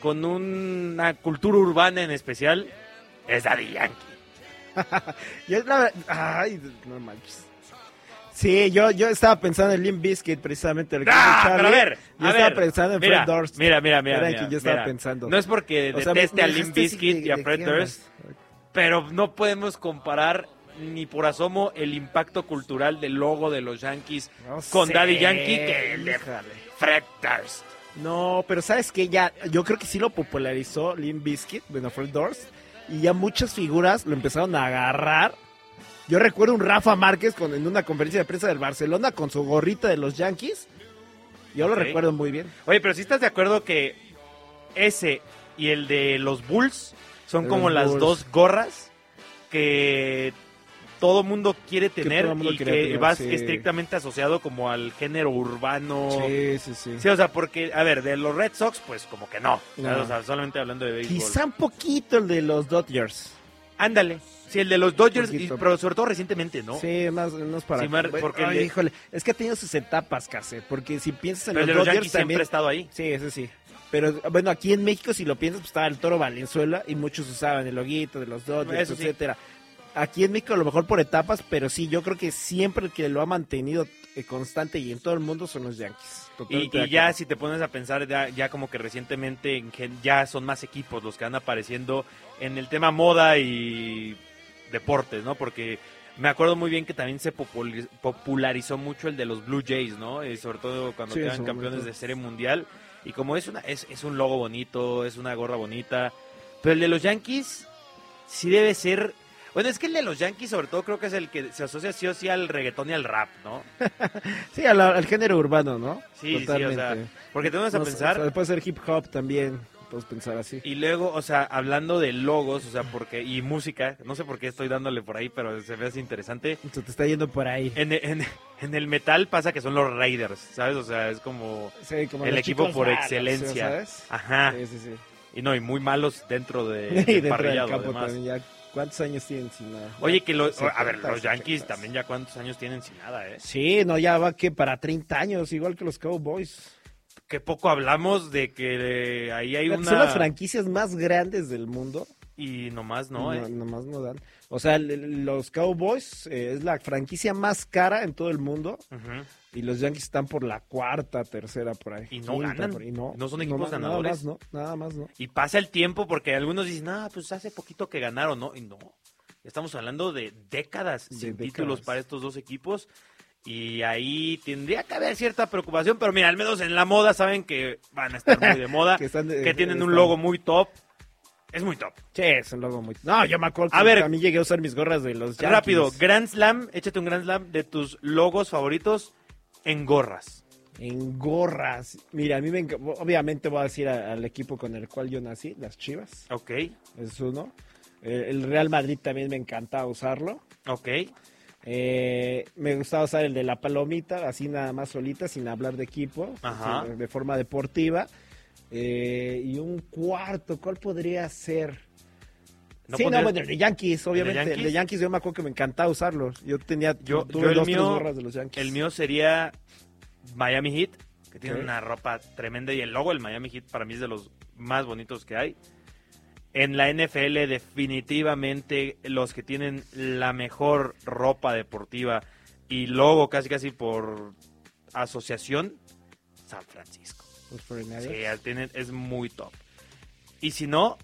con una cultura urbana en especial, es Daddy Yankee. y es la... Ay, no manches. Sí, yo, yo estaba pensando en Limp Bizkit precisamente. El ah, pero a ver, yo estaba pensando en mira, Fred Durst. Mira, mira, mira. mira yo estaba pensando. No es porque deteste a Limp Bizkit y a Fred Durst, pero no podemos comparar ni por asomo el impacto cultural del logo de los Yankees con Daddy Yankee que el de Fred Durst. No, pero sabes que ya, yo creo que sí lo popularizó Limp Bizkit, bueno, Fred Durst, y ya muchas figuras lo empezaron a agarrar yo recuerdo un Rafa Márquez con, en una conferencia de prensa del Barcelona con su gorrita de los Yankees. Yo lo recuerdo muy bien. Oye, pero si estás de acuerdo que ese y el de los Bulls son como las dos gorras que todo mundo quiere tener y que vas estrictamente asociado como al género urbano. Sí, sí, sí. Sí, o sea, porque, a ver, de los Red Sox, pues como que no. O sea, solamente hablando de béisbol. Quizá un poquito el de los Dodgers. Ándale. Sí, el de los Dodgers, pero sobre todo recientemente, ¿no? Sí, más, más para... Sí, porque híjole, es que ha tenido sus etapas, casi, porque si piensas en pero los, los Dodgers también... siempre ha estado ahí. Sí, eso sí. Pero bueno, aquí en México, si lo piensas, pues estaba el Toro Valenzuela y muchos usaban el loguito de los Dodgers, etcétera. Aquí en México a lo mejor por etapas, pero sí, yo creo que siempre el que lo ha mantenido eh, constante y en todo el mundo son los Yankees. Y, ya si te pones a pensar, ya, como que recientemente ya son más equipos los que van apareciendo en el tema moda y deportes, ¿no? Porque me acuerdo muy bien que también se popularizó mucho el de los Blue Jays, ¿no? Y sobre todo cuando quedan campeones de serie mundial. Y como es, una, es, es un logo bonito, es una gorra bonita. Pero el de los Yankees sí debe ser bueno, es que el de los Yankees, sobre todo, creo que es el que se asocia sí o sí al reggaetón y al rap, ¿no? sí, al, género urbano, ¿no? Sí, sí, o sea, porque tenemos a pensar... puede ser hip hop también, puedes pensar así. Y luego, o sea, hablando de logos, o sea, porque y música, no sé por qué estoy dándole por ahí, pero se ve así interesante. Se te está yendo por ahí. En, en, el metal pasa que son los Raiders, ¿sabes? O sea, es como, el equipo por excelencia. ¿sabes? Ajá. Sí, sí, sí. Y no, y muy malos dentro de, de dentro del campo también, ya ¿Cuántos años tienen sin nada? Oye, que los, a ver, los Yankees también ya cuántos años tienen sin nada, ¿eh? Sí, no, ya va que para 30 años, igual que los Cowboys. Que poco hablamos de que ahí hay una... Son las franquicias más grandes del mundo. Y nomás no, ¿eh? nomás no dan. O sea, los Cowboys eh, es la franquicia más cara en todo el mundo. Y los Yankees están por la cuarta, tercera, por ahí. Y no ganan. no, son equipos ganadores. Nada más, no, nada más, no. Y pasa el tiempo porque algunos dicen, ah, pues hace poquito que ganaron, ¿no? Y no. Estamos hablando de décadas sin títulos para estos dos equipos. Y ahí tendría que haber cierta preocupación, pero mira, al menos en la moda saben que van a estar muy de moda, que, tienen un logo muy top. Es muy top. Sí, es un logo muy No, yo me acuerdo que a, ver, a mí llegué a usar mis gorras de los Yankees. Rápido, Grand Slam, échate un Grand Slam de tus logos favoritos en gorras. En gorras. Mira, a mí me obviamente voy a decir al equipo con el cual yo nací, las Chivas. Ok. Es uno. Eh, el Real Madrid también me encantaba usarlo. Ok. Eh, me gustaba usar el de la palomita, así nada más solita, sin hablar de equipo, Ajá. de forma deportiva. Eh, y un cuarto, ¿cuál podría ser? Sí, no, bueno, el de Yankees, obviamente. ¿El de Yankees? yo me acuerdo que me encantaba usarlo. Yo tenía yo, yo dos, mío, gorras de los Yankees. El mío sería Miami Heat, que tiene una ropa tremenda. Y el logo del Miami Heat para mí es de los más bonitos que hay. En la NFL, definitivamente los que tienen la mejor ropa deportiva y logo casi casi por asociación, San Francisco. Sí, es muy top. Y si no,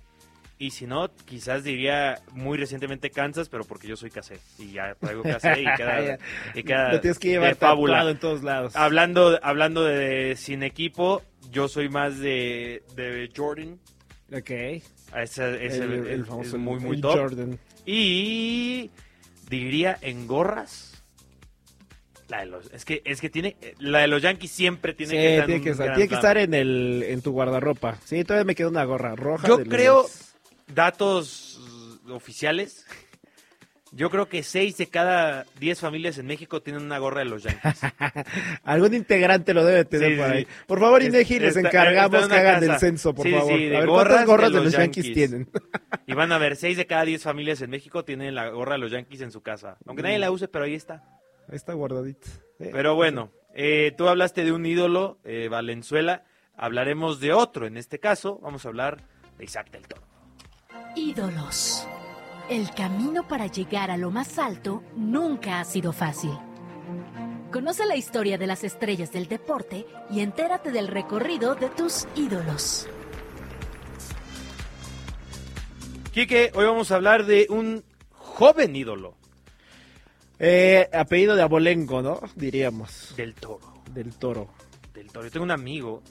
y si no, quizás diría muy recientemente Kansas, pero porque yo soy casé. Y ya traigo casé y queda, y queda tienes que llevar de en todos lados. Hablando, hablando de sin equipo, yo soy más de, de Jordan. Ok. Ese, el, famoso muy, muy top. Jordan. Y diría en gorras. La de los, es que es que tiene la de los Yankees siempre tiene que estar, tiene que estar, tiene que estar en el en tu guardarropa. Sí, todavía me queda una gorra roja. Yo creo datos oficiales. Yo creo que 6 de cada 10 familias en México tienen una gorra de los Yankees. Algún integrante lo debe tener por ahí. Por favor, Inegi, les encargamos que hagan el censo, por favor. a ver, ¿cuántas gorras de los, Yankees, tienen? y van a ver, 6 de cada 10 familias en México tienen la gorra de los Yankees en su casa. Aunque nadie la use, pero ahí está. Ahí está guardadita. Pero bueno, eh, tú hablaste de un ídolo, eh, Valenzuela. Hablaremos de otro. En este caso, vamos a hablar de Isaac del Toro. Ídolos. El camino para llegar a lo más alto nunca ha sido fácil. Conoce la historia de las estrellas del deporte y entérate del recorrido de tus ídolos. Quique, hoy vamos a hablar de un joven ídolo. Eh, apellido de abolengo, ¿no? Diríamos. Del toro. Del toro. Del toro. Yo tengo un amigo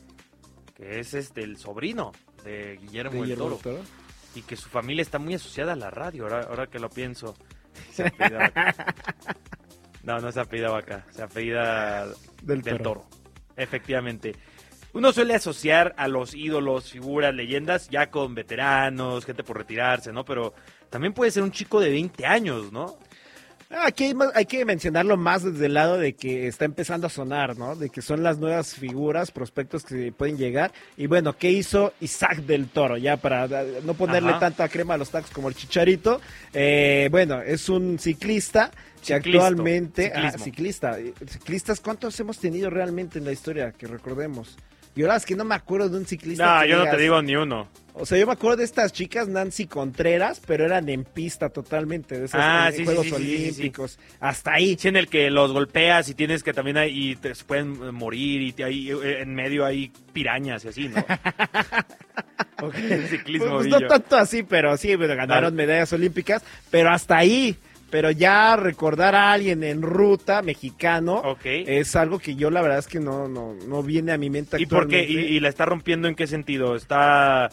que es este, el sobrino de Guillermo, el toro y que su familia está muy asociada a la radio, ahora, ahora que lo pienso. no, no se apellida acá, se apellida del, del toro. Efectivamente. Uno suele asociar a los ídolos, figuras, leyendas, ya con veteranos, gente por retirarse, ¿no? Pero también puede ser un chico de 20 años, ¿no? Aquí hay, que mencionarlo más desde el lado de que está empezando a sonar, ¿no? De que son las nuevas figuras, prospectos que pueden llegar. Y bueno, ¿qué hizo Isaac del Toro? Ya para no ponerle tanta crema a los tacos como el chicharito. Eh, bueno, es un ciclista que actualmente... Ah, ciclista. Ciclistas, ¿cuántos hemos tenido realmente en la historia? Que recordemos. Y ahora es que no me acuerdo de un ciclista. No, yo no te digo ni uno. O sea, yo me acuerdo de estas chicas, Nancy Contreras, pero eran en pista totalmente, de esos ah, Juegos Olímpicos. Hasta ahí. Sí, en el que los golpeas y tienes que también ahí te pueden morir y ahí eh, en medio hay pirañas y así, ¿no? okay. ciclismo. Pues, no tanto así, pero sí, ganaron medallas olímpicas, pero hasta ahí pero ya recordar a alguien en ruta mexicano es algo que yo la verdad es que no, no, no viene a mi mente ¿Y por qué? ¿Y, la está rompiendo en qué sentido? ¿Está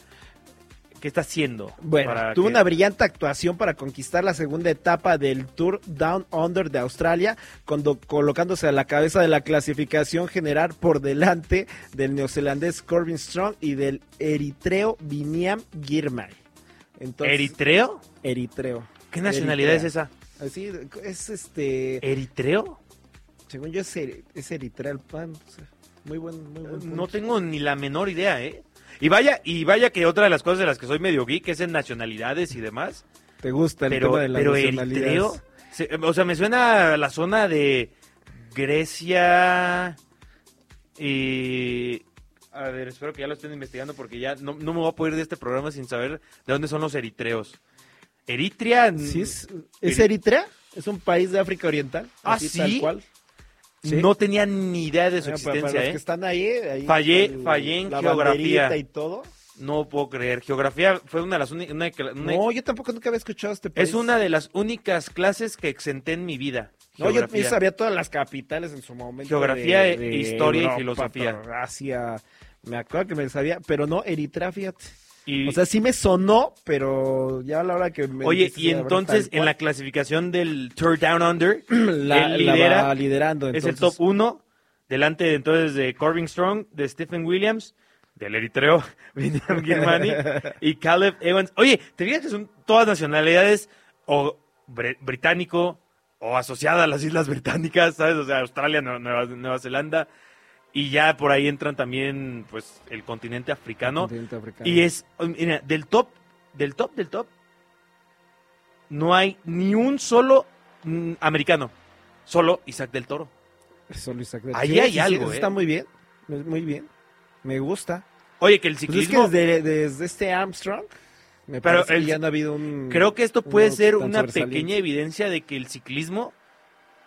¿Qué está haciendo? Bueno, tuvo una brillante actuación para conquistar la segunda etapa del Tour Down Under de Australia, cuando, colocándose a la cabeza de la clasificación general por delante del neozelandés Corbin Strong y del eritreo Viniam Girmay. ¿Eritreo? Eritreo. ¿Qué nacionalidad es esa? Así, es este... ¿Eritreo? Según yo es, es Eritrea Muy buen, muy buen No tengo ni la menor idea, ¿eh? Y vaya, y vaya que otra de las cosas de las que soy medio geek es en nacionalidades y demás. ¿Te gusta el pero, tema de la pero Eritreo, o sea, me suena a la zona de Grecia y... A ver, espero que ya lo estén investigando porque ya no, no me voy a poder ir de este programa sin saber de dónde son los eritreos. Eritrea. ¿Sí es, Eritrea? ¿Es un país de África Oriental? Ah, sí. Tal cual. No tenía ni idea de su ah, existencia. ¿eh? que están ahí, fallé, fallé en geografía. y todo. No puedo creer. Geografía fue una de las únicas. No, yo tampoco nunca había escuchado este país. Es una de las únicas clases que exenté en mi vida. No, yo, sabía todas las capitales en su momento. Geografía, historia y filosofía. Asia. Me acuerdo que me sabía, pero no, Eritrea, fíjate o sea, sí me sonó, pero ya a la hora que me... Oye, y entonces en la clasificación del Tour Down Under, la, lidera, liderando. Es el top 1, delante entonces de Corbin Strong, de Stephen Williams, del eritreo William Girmani y Caleb Evans. Oye, ¿te fijas que son todas nacionalidades o británico o asociadas a las Islas Británicas, ¿sabes? O sea, Australia, Nueva Zelanda, y ya por ahí entran también, pues, el continente africano. Y es, mira, del top, del top, del top, no hay ni un solo mm, americano. Solo Isaac del Toro. Solo Isaac del Toro. Ahí hay algo, Está ¿eh? muy bien, muy bien. Me gusta. Oye, que el ciclismo... Pues es que desde, este Armstrong... Me pero parece que ya no ha habido un, creo que esto puede ser una pequeña evidencia de que el ciclismo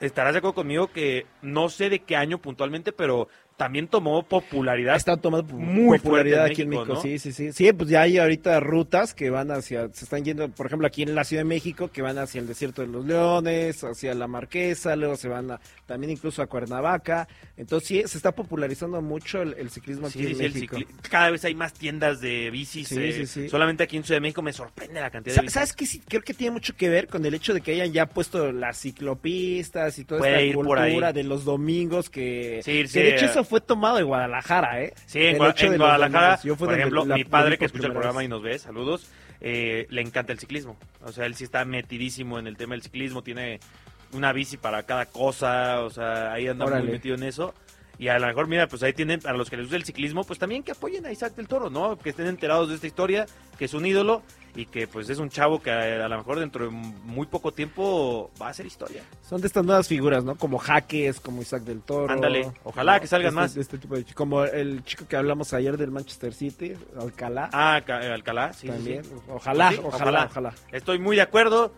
estarás de acuerdo conmigo que no sé de qué año puntualmente, pero también tomó popularidad. Está tomando muy popularidad aquí en México, sí, sí, sí. Sí, pues ya hay ahorita rutas que van hacia, se están yendo, por ejemplo, aquí en la Ciudad de México, que van hacia el desierto de los Leones, hacia la Marquesa, luego se van a, también incluso a Cuernavaca. Entonces sí, se está popularizando mucho el, ciclismo aquí en México. cada vez hay más tiendas de bicis. Eh, solamente aquí en Ciudad de México me sorprende la cantidad de bicis. ¿Sabes qué? Sí, creo que tiene mucho que ver con el hecho de que hayan ya puesto las ciclopistas y toda esta cultura de los domingos que, que de hecho eso fue tomado de Guadalajara, ¿eh? Sí, en, Guadalajara, por ejemplo, mi padre que escucha el programa y nos ve, saludos, eh, le encanta el ciclismo. O sea, él sí está metidísimo en el tema del ciclismo, tiene una bici para cada cosa, o sea, ahí anda muy metido en eso. Y a lo mejor, mira, pues ahí tienen, a los que les gusta el ciclismo, pues también que apoyen a Isaac del Toro, ¿no? Que estén enterados de esta historia, que es un ídolo y que pues es un chavo que a, lo mejor dentro de muy poco tiempo va a ser historia. Son de estas nuevas figuras, ¿no? Como Jaques, como Isaac del Toro. Ándale, ojalá que salgan este, más. este tipo de, como el chico que hablamos ayer del Manchester City, Alcalá. Ah, Alcalá, sí. También, Ojalá, ojalá, ojalá. Estoy muy de acuerdo,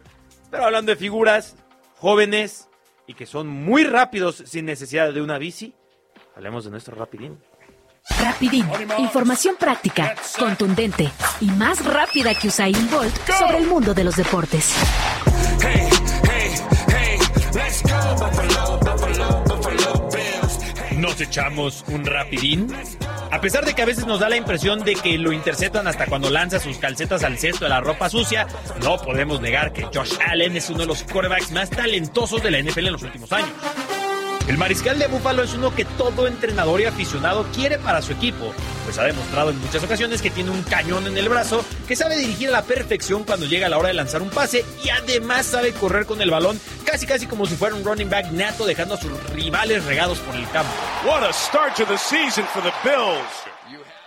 pero hablando de figuras jóvenes y que son muy rápidos sin necesidad de una bici, hablemos de nuestro rapidín. Rapidín, información práctica, contundente y más rápida que Usain Bolt sobre el mundo de los deportes. ¿Nos echamos un rapidín? A pesar de que a veces nos da la impresión de que lo interceptan hasta cuando lanza sus calcetas al cesto de la ropa sucia, no podemos negar que Josh Allen es uno de los quarterbacks más talentosos de la NFL en los últimos años. El mariscal de Búfalo es uno que todo entrenador y aficionado quiere para su equipo, pues ha demostrado en muchas ocasiones que tiene un cañón en el brazo, que sabe dirigir a la perfección cuando llega la hora de lanzar un pase y además sabe correr con el balón casi casi como si fuera un running back nato dejando a sus rivales regados por el campo.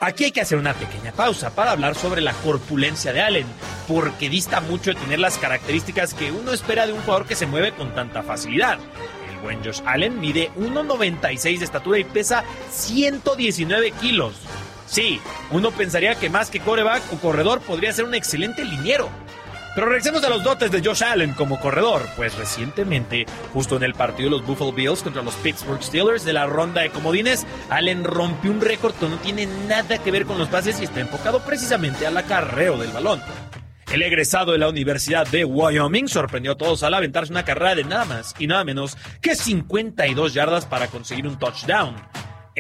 Aquí hay que hacer una pequeña pausa para hablar sobre la corpulencia de Allen, porque dista mucho de tener las características que uno espera de un jugador que se mueve con tanta facilidad buen Josh Allen mide 1,96 de estatura y pesa 119 kilos. Sí, uno pensaría que más que coreback o corredor podría ser un excelente liniero. Pero regresemos a los dotes de Josh Allen como corredor, pues recientemente, justo en el partido de los Buffalo Bills contra los Pittsburgh Steelers de la ronda de comodines, Allen rompió un récord que no tiene nada que ver con los pases y está enfocado precisamente al acarreo del balón. El egresado de la Universidad de Wyoming sorprendió a todos al aventarse una carrera de nada más y nada menos que 52 yardas para conseguir un touchdown.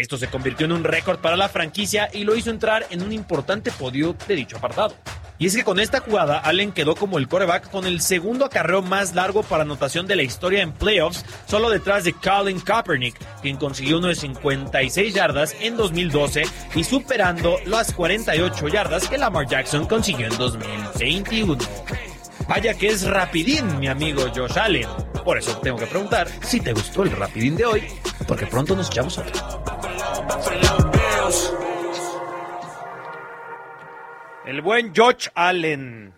Esto se convirtió en un récord para la franquicia y lo hizo entrar en un importante podio de dicho apartado. Y es que con esta jugada, Allen quedó como el coreback con el segundo acarreo más largo para anotación de la historia en playoffs, solo detrás de Colin Kaepernick, quien consiguió uno de 56 yardas en 2012 y superando las 48 yardas que Lamar Jackson consiguió en 2021. Vaya que es rapidín, mi amigo Josh Allen. Por eso tengo que preguntar si te gustó el rapidín de hoy, porque pronto nos echamos otro. El buen George Allen.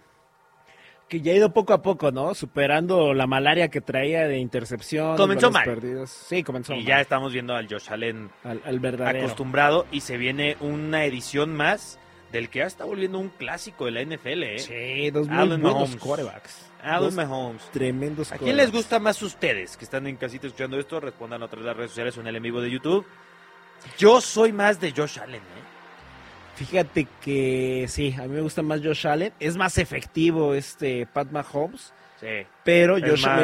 Que ya ha ido poco a poco, ¿no? Superando la malaria que traía de intercepción. Comenzó mal. Perdidos. Sí, comenzó y ya estamos viendo al Josh Allen al, verdadero. acostumbrado y se viene una edición más del que ya está volviendo un clásico de la NFL, ¿eh? Sí, dos muy Allen buenos quarterbacks. Allen Mahomes. Tremendos ¿A quién les gusta más ustedes que están en casita escuchando esto? Respondan a través de las redes sociales o en el en vivo de YouTube. Yo soy más de Josh Allen, ¿eh? Fíjate que sí, a mí me gusta más Josh Allen. Es más efectivo este Pat Mahomes. Sí. Pero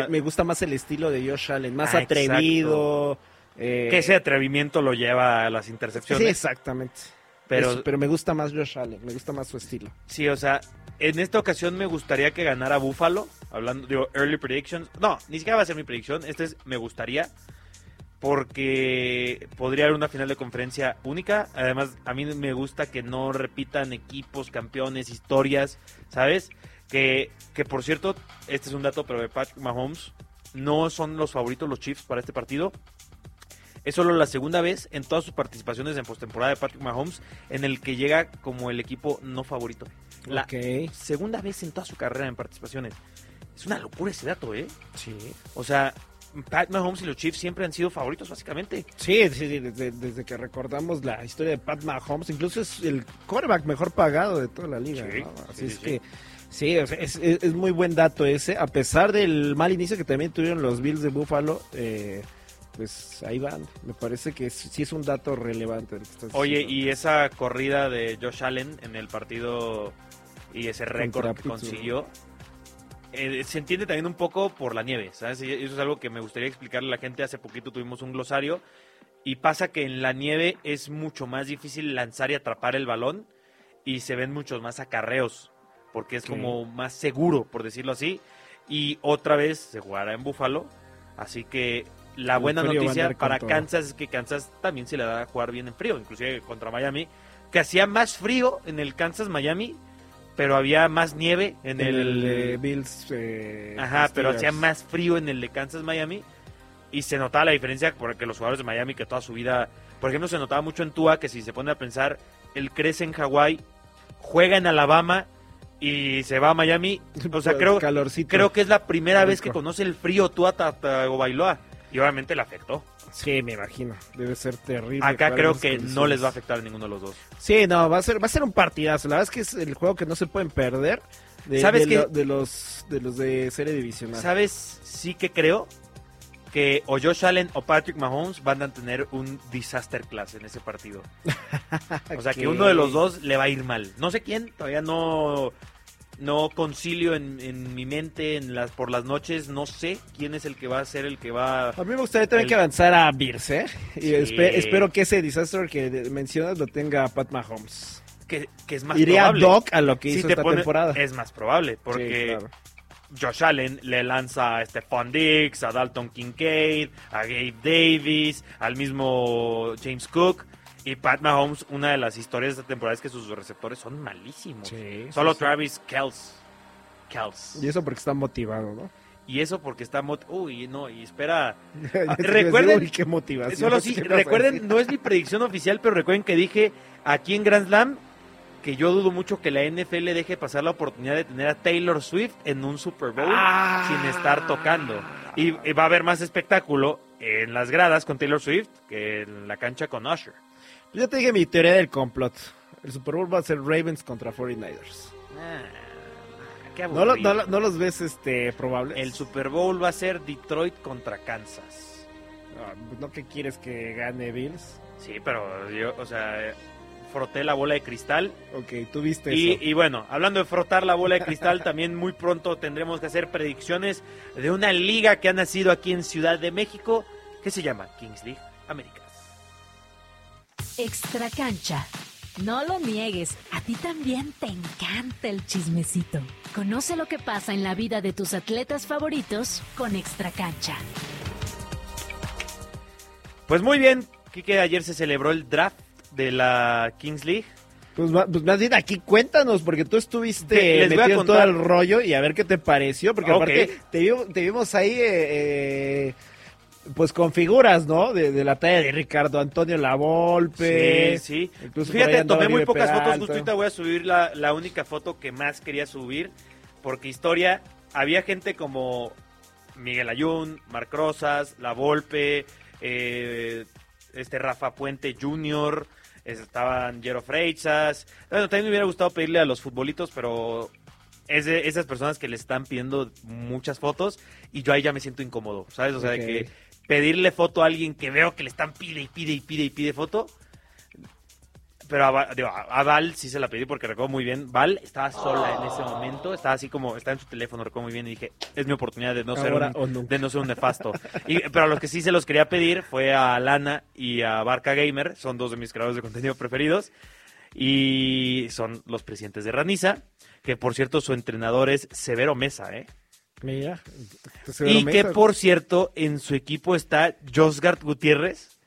me, gusta más el estilo de Josh Allen, más ah, atrevido. Eh, que ese atrevimiento lo lleva a las intercepciones. Sí, exactamente. Pero, pero me gusta más Josh Allen, me gusta más su estilo. Sí, o sea, en esta ocasión me gustaría que ganara Buffalo, hablando de early predictions. No, ni siquiera va a ser mi predicción, este es me gustaría porque podría haber una final de conferencia única. Además, a mí me gusta que no repitan equipos, campeones, historias, ¿sabes? Que, que por cierto, este es un dato, pero de Pat Mahomes, no son los favoritos los Chiefs para este partido. Es solo la segunda vez en todas sus participaciones en postemporada de Patrick Mahomes en el que llega como el equipo no favorito. La segunda vez en toda su carrera en participaciones. Es una locura ese dato, ¿eh? Sí. O sea, Pat Mahomes y los Chiefs siempre han sido favoritos, básicamente. Sí, sí, desde, que recordamos la historia de Pat Mahomes, incluso es el quarterback mejor pagado de toda la liga. Así es que, sí, es, muy buen dato ese, a pesar del mal inicio que también tuvieron los Bills de Buffalo. Eh, pues ahí van. Me parece que sí es un dato relevante. Oye, y esa corrida de Josh Allen en el partido y ese récord que consiguió, eh, se entiende también un poco por la nieve, ¿sabes? Y eso es algo que me gustaría explicarle a la gente. Hace poquito tuvimos un glosario y pasa que en la nieve es mucho más difícil lanzar y atrapar el balón y se ven muchos más acarreos porque es como más seguro, por decirlo así. Y otra vez se jugará en Búfalo, así que la buena noticia para Kansas es que Kansas también se le da a jugar bien en frío, inclusive contra Miami, que hacía más frío en el Kansas Miami pero había más nieve en, el, de Bills. Eh, Ajá, pero hacía más frío en el de Kansas Miami y se notaba la diferencia porque los jugadores de Miami que toda su vida, por ejemplo, se notaba mucho en Tua que si se pone a pensar, él crece en Hawái, juega en Alabama y se va a Miami, o sea, creo, creo que es la primera vez que conoce el frío Tua Bailoa y obviamente le afectó. Sí, me imagino. Debe ser terrible. Acá creo que no les va a afectar a ninguno de los dos. Sí, no, va a ser, va a ser un partidazo. La verdad es que es el juego que no se pueden perder de, ¿Sabes de, de los de los de serie divisional. ¿Sabes? Sí que creo que o Josh Allen o Patrick Mahomes van a tener un disaster class en ese partido. o sea, que uno de los dos le va a ir mal. No sé quién, todavía no no concilio en, mi mente en las por las noches, no sé quién es el que va a ser el que va... A mí me gustaría también que avanzara a ¿eh? Y espero que ese disaster que mencionas lo tenga Pat Mahomes. Que, que es más Iría probable. Doc a lo que hizo esta temporada. Es más probable, porque Josh Allen le lanza a Stephon Diggs, a Dalton Kincaid, a Gabe Davis, al mismo James Cook y Pat Mahomes, una de las historias de esta temporada es que sus receptores son malísimos. Solo Travis Kells. Kells. Y eso porque está motivado, ¿no? Y eso porque está Uy, no, y espera. recuerden. qué motivación. Solo sí, recuerden, no es mi predicción oficial, pero recuerden que dije aquí en Grand Slam que yo dudo mucho que la NFL deje pasar la oportunidad de tener a Taylor Swift en un Super Bowl ah. sin estar tocando. Y, va a haber más espectáculo en las gradas con Taylor Swift que en la cancha con Usher. Yo te dije mi teoría del complot. El Super Bowl va a ser Ravens contra 49ers. Ah, ¿No, no, los ves este, probables? El Super Bowl va a ser Detroit contra Kansas. Ah, ¿No que quieres que gane Bills? Sí, pero yo, o sea, froté la bola de cristal. Ok, tú viste y, eso. Y bueno, hablando de frotar la bola de cristal, también muy pronto tendremos que hacer predicciones de una liga que ha nacido aquí en Ciudad de México, que se llama Kings League Américas. Extra cancha. No lo niegues, a ti también te encanta el chismecito. Conoce lo que pasa en la vida de tus atletas favoritos con Extra Cancha. Pues muy bien, Kike, ayer se celebró el draft de la Kings League. Pues, pues más bien aquí cuéntanos, porque tú estuviste Les metido en todo el rollo y a ver qué te pareció, porque aparte te, vimos ahí eh, eh, pues con figuras, ¿no? De, la talla de Ricardo Antonio Lavolpe. Sí, sí. Fíjate, tomé muy pocas fotos, justo ahorita voy a subir la, la única foto que más quería subir, porque historia, había gente como Miguel Ayun, Marc Rosas, Lavolpe, eh, este Rafa Puente Jr., estaban Jero Freixas. Bueno, también me hubiera gustado pedirle a los futbolitos, pero es de esas personas que le están pidiendo muchas fotos y yo ahí ya me siento incómodo, ¿sabes? O sea, de que pedirle foto a alguien que veo que le están pide y pide y pide y pide foto, pero a, Val sí se la pedí porque recuerdo muy bien. Val estaba sola en ese momento, estaba así como, estaba en su teléfono, recuerdo muy bien y dije, es mi oportunidad de no, ser un, de no ser un nefasto. y, pero a los que sí se los quería pedir fue a Lana y a Barca Gamer, son dos de mis creadores de contenido preferidos. Y son los presidentes de Raniza, que por cierto su entrenador es Severo Mesa, ¿eh? Mira. y que por cierto en su equipo está Josgard Gutiérrez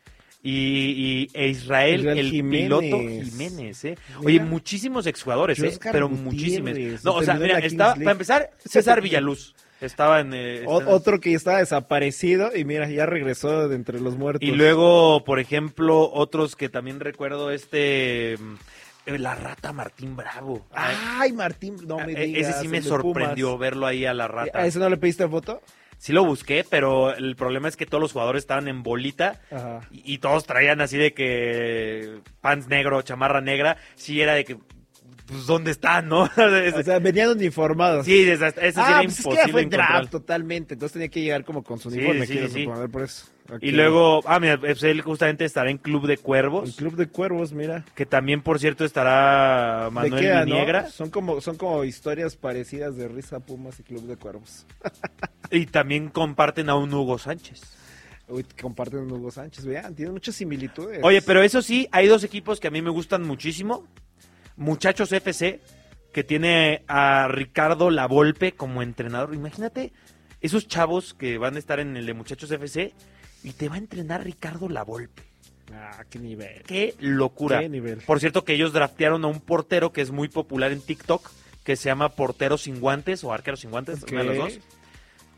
y, e Israel, el piloto Jiménez, ¿eh? Oye, muchísimos exjugadores, ¿eh? Pero muchísimos. No, o sea, mira, estaba, para empezar, César Villaluz. Estaba en... Eh, otro que estaba desaparecido y mira, ya regresó de entre los muertos. Y luego, por ejemplo, otros que también recuerdo, este... Mm, la rata Martín Bravo. Ay, Martín, no me e, digas. Ese sí me sorprendió verlo ahí a la rata. ¿A ese no le pediste foto? sí lo busqué, pero el problema es que todos los jugadores estaban en bolita y, todos traían así de que pants negro, chamarra negra. Sí, era de que. Pues, ¿dónde están, no? o sea, venían uniformados. Sí, eso sí era pues imposible. Es que fue draft totalmente, entonces tenía que llegar como con su uniforme. Sí, sí, por eso. Y luego, ah, mira, pues él justamente estará en Club de Cuervos. El Club de Cuervos, mira. Que también, por cierto, estará Manuel Viniegra. Son como son como historias parecidas de Risa Pumas y Club de Cuervos. y también comparten a un Hugo Sánchez. Uy, comparten a un Hugo Sánchez, vean, tienen muchas similitudes. Oye, pero eso sí, hay dos equipos que a mí me gustan muchísimo. Muchachos FC, que tiene a Ricardo Lavolpe como entrenador. Imagínate esos chavos que van a estar en el de Muchachos FC y te va a entrenar Ricardo Lavolpe. Ah, qué nivel. Qué locura. Qué nivel. Por cierto que ellos draftearon a un portero que es muy popular en TikTok, que se llama portero sin guantes o arquero sin guantes, uno de los dos.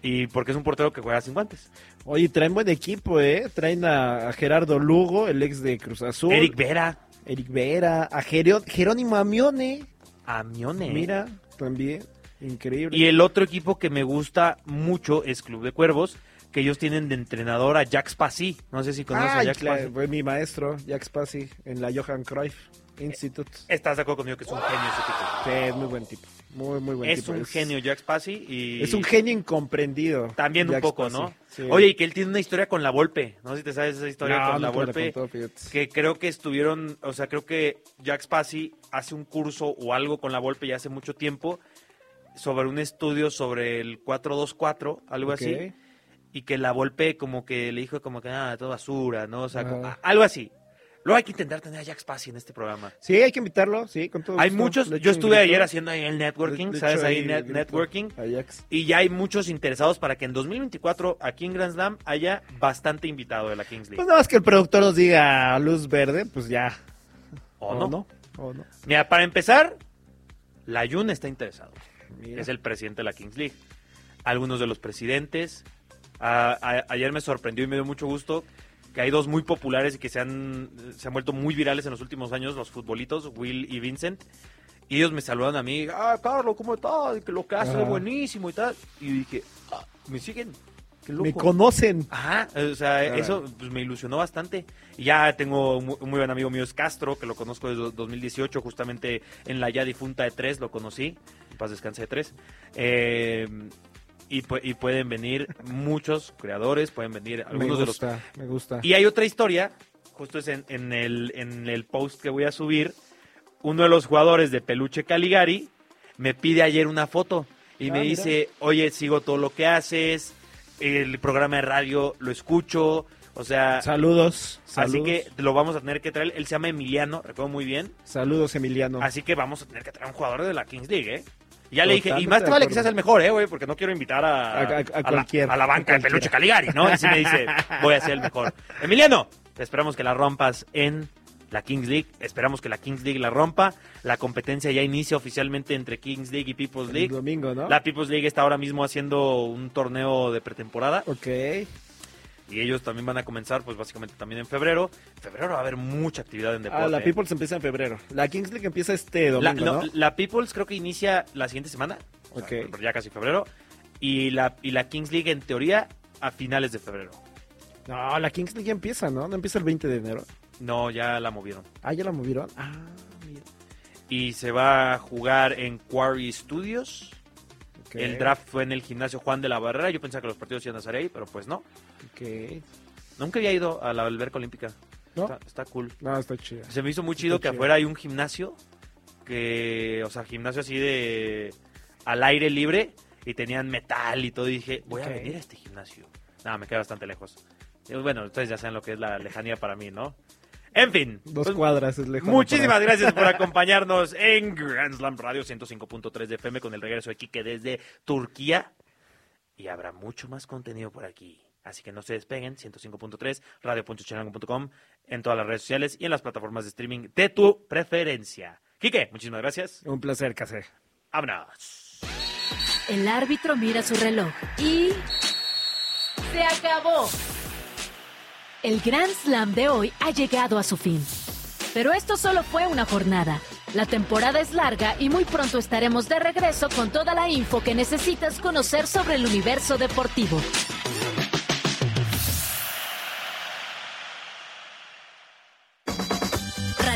Y porque es un portero que juega sin guantes. Oye, traen buen equipo, ¿eh? Traen a, Gerardo Lugo, el ex de Cruz Azul. Eric Vera. Eric Vera. A Jerónimo Amione. Amione. Mira, también. Increíble. Y el otro equipo que me gusta mucho es Club de Cuervos que ellos tienen de entrenador a Jack Spassi. No sé si conoces a Jack Spassi. Fue mi maestro, Jack Spassi, en la Johan Cruyff Institute. ¿Estás de acuerdo conmigo que es un genio ese tipo? Sí, es muy buen tipo. Muy, muy buen es tipo. Un es un genio Jack Spassi y... Es un genio incomprendido. También un poco, ¿no? Oye, y que él tiene una historia con la Volpe. No sé si te sabes esa historia con la Volpe. que creo que estuvieron, o sea, creo que Jack Spassi hace un curso o algo con la Volpe ya hace mucho tiempo sobre un estudio sobre el 424, algo así y que la Volpe como que le dijo como que nada, ah, todo basura, ¿no? O sea, algo así. Luego hay que intentar tener a Jack en este programa. Sí, hay que invitarlo, sí, con todo Hay muchos, yo estuve ayer haciendo ahí el networking, ¿sabes? Ahí, networking. Y ya hay muchos interesados para que en 2024 aquí en Grand Slam haya bastante invitado de la Kings League. Pues nada más que el productor nos diga luz verde, pues ya. O, no. O no. Mira, para empezar, la Jun está interesado. Es el presidente de la Kings League. Algunos de los presidentes, ayer me sorprendió y me dio mucho gusto que hay dos muy populares y que se han, se han vuelto muy virales en los últimos años, los futbolitos, Will y Vincent. Y ellos me saludan a mí, ah, Carlos, ¿cómo estás? Que lo que hace es buenísimo y tal. Y dije, ah, ¿me siguen? Me conocen. Ajá, o sea, eso pues, me ilusionó bastante. Y ya tengo un muy buen amigo mío, es Castro, que lo conozco desde 2018, justamente en la ya difunta de 3 lo conocí. En paz descanse de 3. Eh, y, y, pueden venir muchos creadores, pueden venir algunos me gusta, de los... Me gusta. Y hay otra historia, justo es en, en, el, en el post que voy a subir. Uno de los jugadores de Peluche Caligari me pide ayer una foto y me ah, dice, oye, sigo todo lo que haces, el programa de radio lo escucho, o sea... Saludos, Así que lo vamos a tener que traer, él se llama Emiliano, recuerdo muy bien. Saludos, Emiliano. Así que vamos a tener que traer un jugador de la Kings League, ¿eh? Ya le dije, y más te vale que seas el mejor, ¿eh, güey? Porque no quiero invitar a, a, la, banca de Peluche Caligari, ¿no? Y si me dice, voy a ser el mejor. Emiliano, esperamos que la rompas en la Kings League. Esperamos que la Kings League la rompa. La competencia ya inicia oficialmente entre Kings League y People's League. El domingo, ¿no? La People's League está ahora mismo haciendo un torneo de pretemporada. Ok. Y ellos también van a comenzar, pues básicamente también en febrero. En febrero va a haber mucha actividad en deporte. Ah, la People's empieza en febrero. La Kings League empieza este domingo, la, ¿no? La People's creo que inicia la siguiente semana. Ok. ya casi febrero. Y la, y la Kings League en teoría a finales de febrero. No, la Kings League empieza, ¿no? No empieza el 20 de enero. No, ya la movieron. Ah, ya la movieron. Ah, mira. Y se va a jugar en Quarry Studios. El draft fue en el gimnasio Juan de la Barrera. Yo pensaba que los partidos iban a ser ahí, pero pues no. Ok. Nunca había ido a la alberca olímpica. ¿No? Está, cool. No, está chido. Se me hizo muy chido que afuera hay un gimnasio que, o sea, gimnasio así de al aire libre y tenían metal y todo. Y dije, voy a venir a este gimnasio. Nada, me queda bastante lejos. Bueno, ustedes ya saben lo que es la lejanía para mí, ¿no? En fin. Dos pues, cuadras es lejos. Muchísimas gracias por acompañarnos en Grand Slam Radio 105.3 de FM con el regreso de Kike desde Turquía. Y habrá mucho más contenido por aquí. Así que no se despeguen, 105.3, radio.chilango.com, en todas las redes sociales y en las plataformas de streaming de tu preferencia. Quique, muchísimas gracias. Un placer, Case. Vámonos. El árbitro mira su reloj y... ¡Se acabó! El Grand Slam de hoy ha llegado a su fin. Pero esto solo fue una jornada. La temporada es larga y muy pronto estaremos de regreso con toda la info que necesitas conocer sobre el universo deportivo.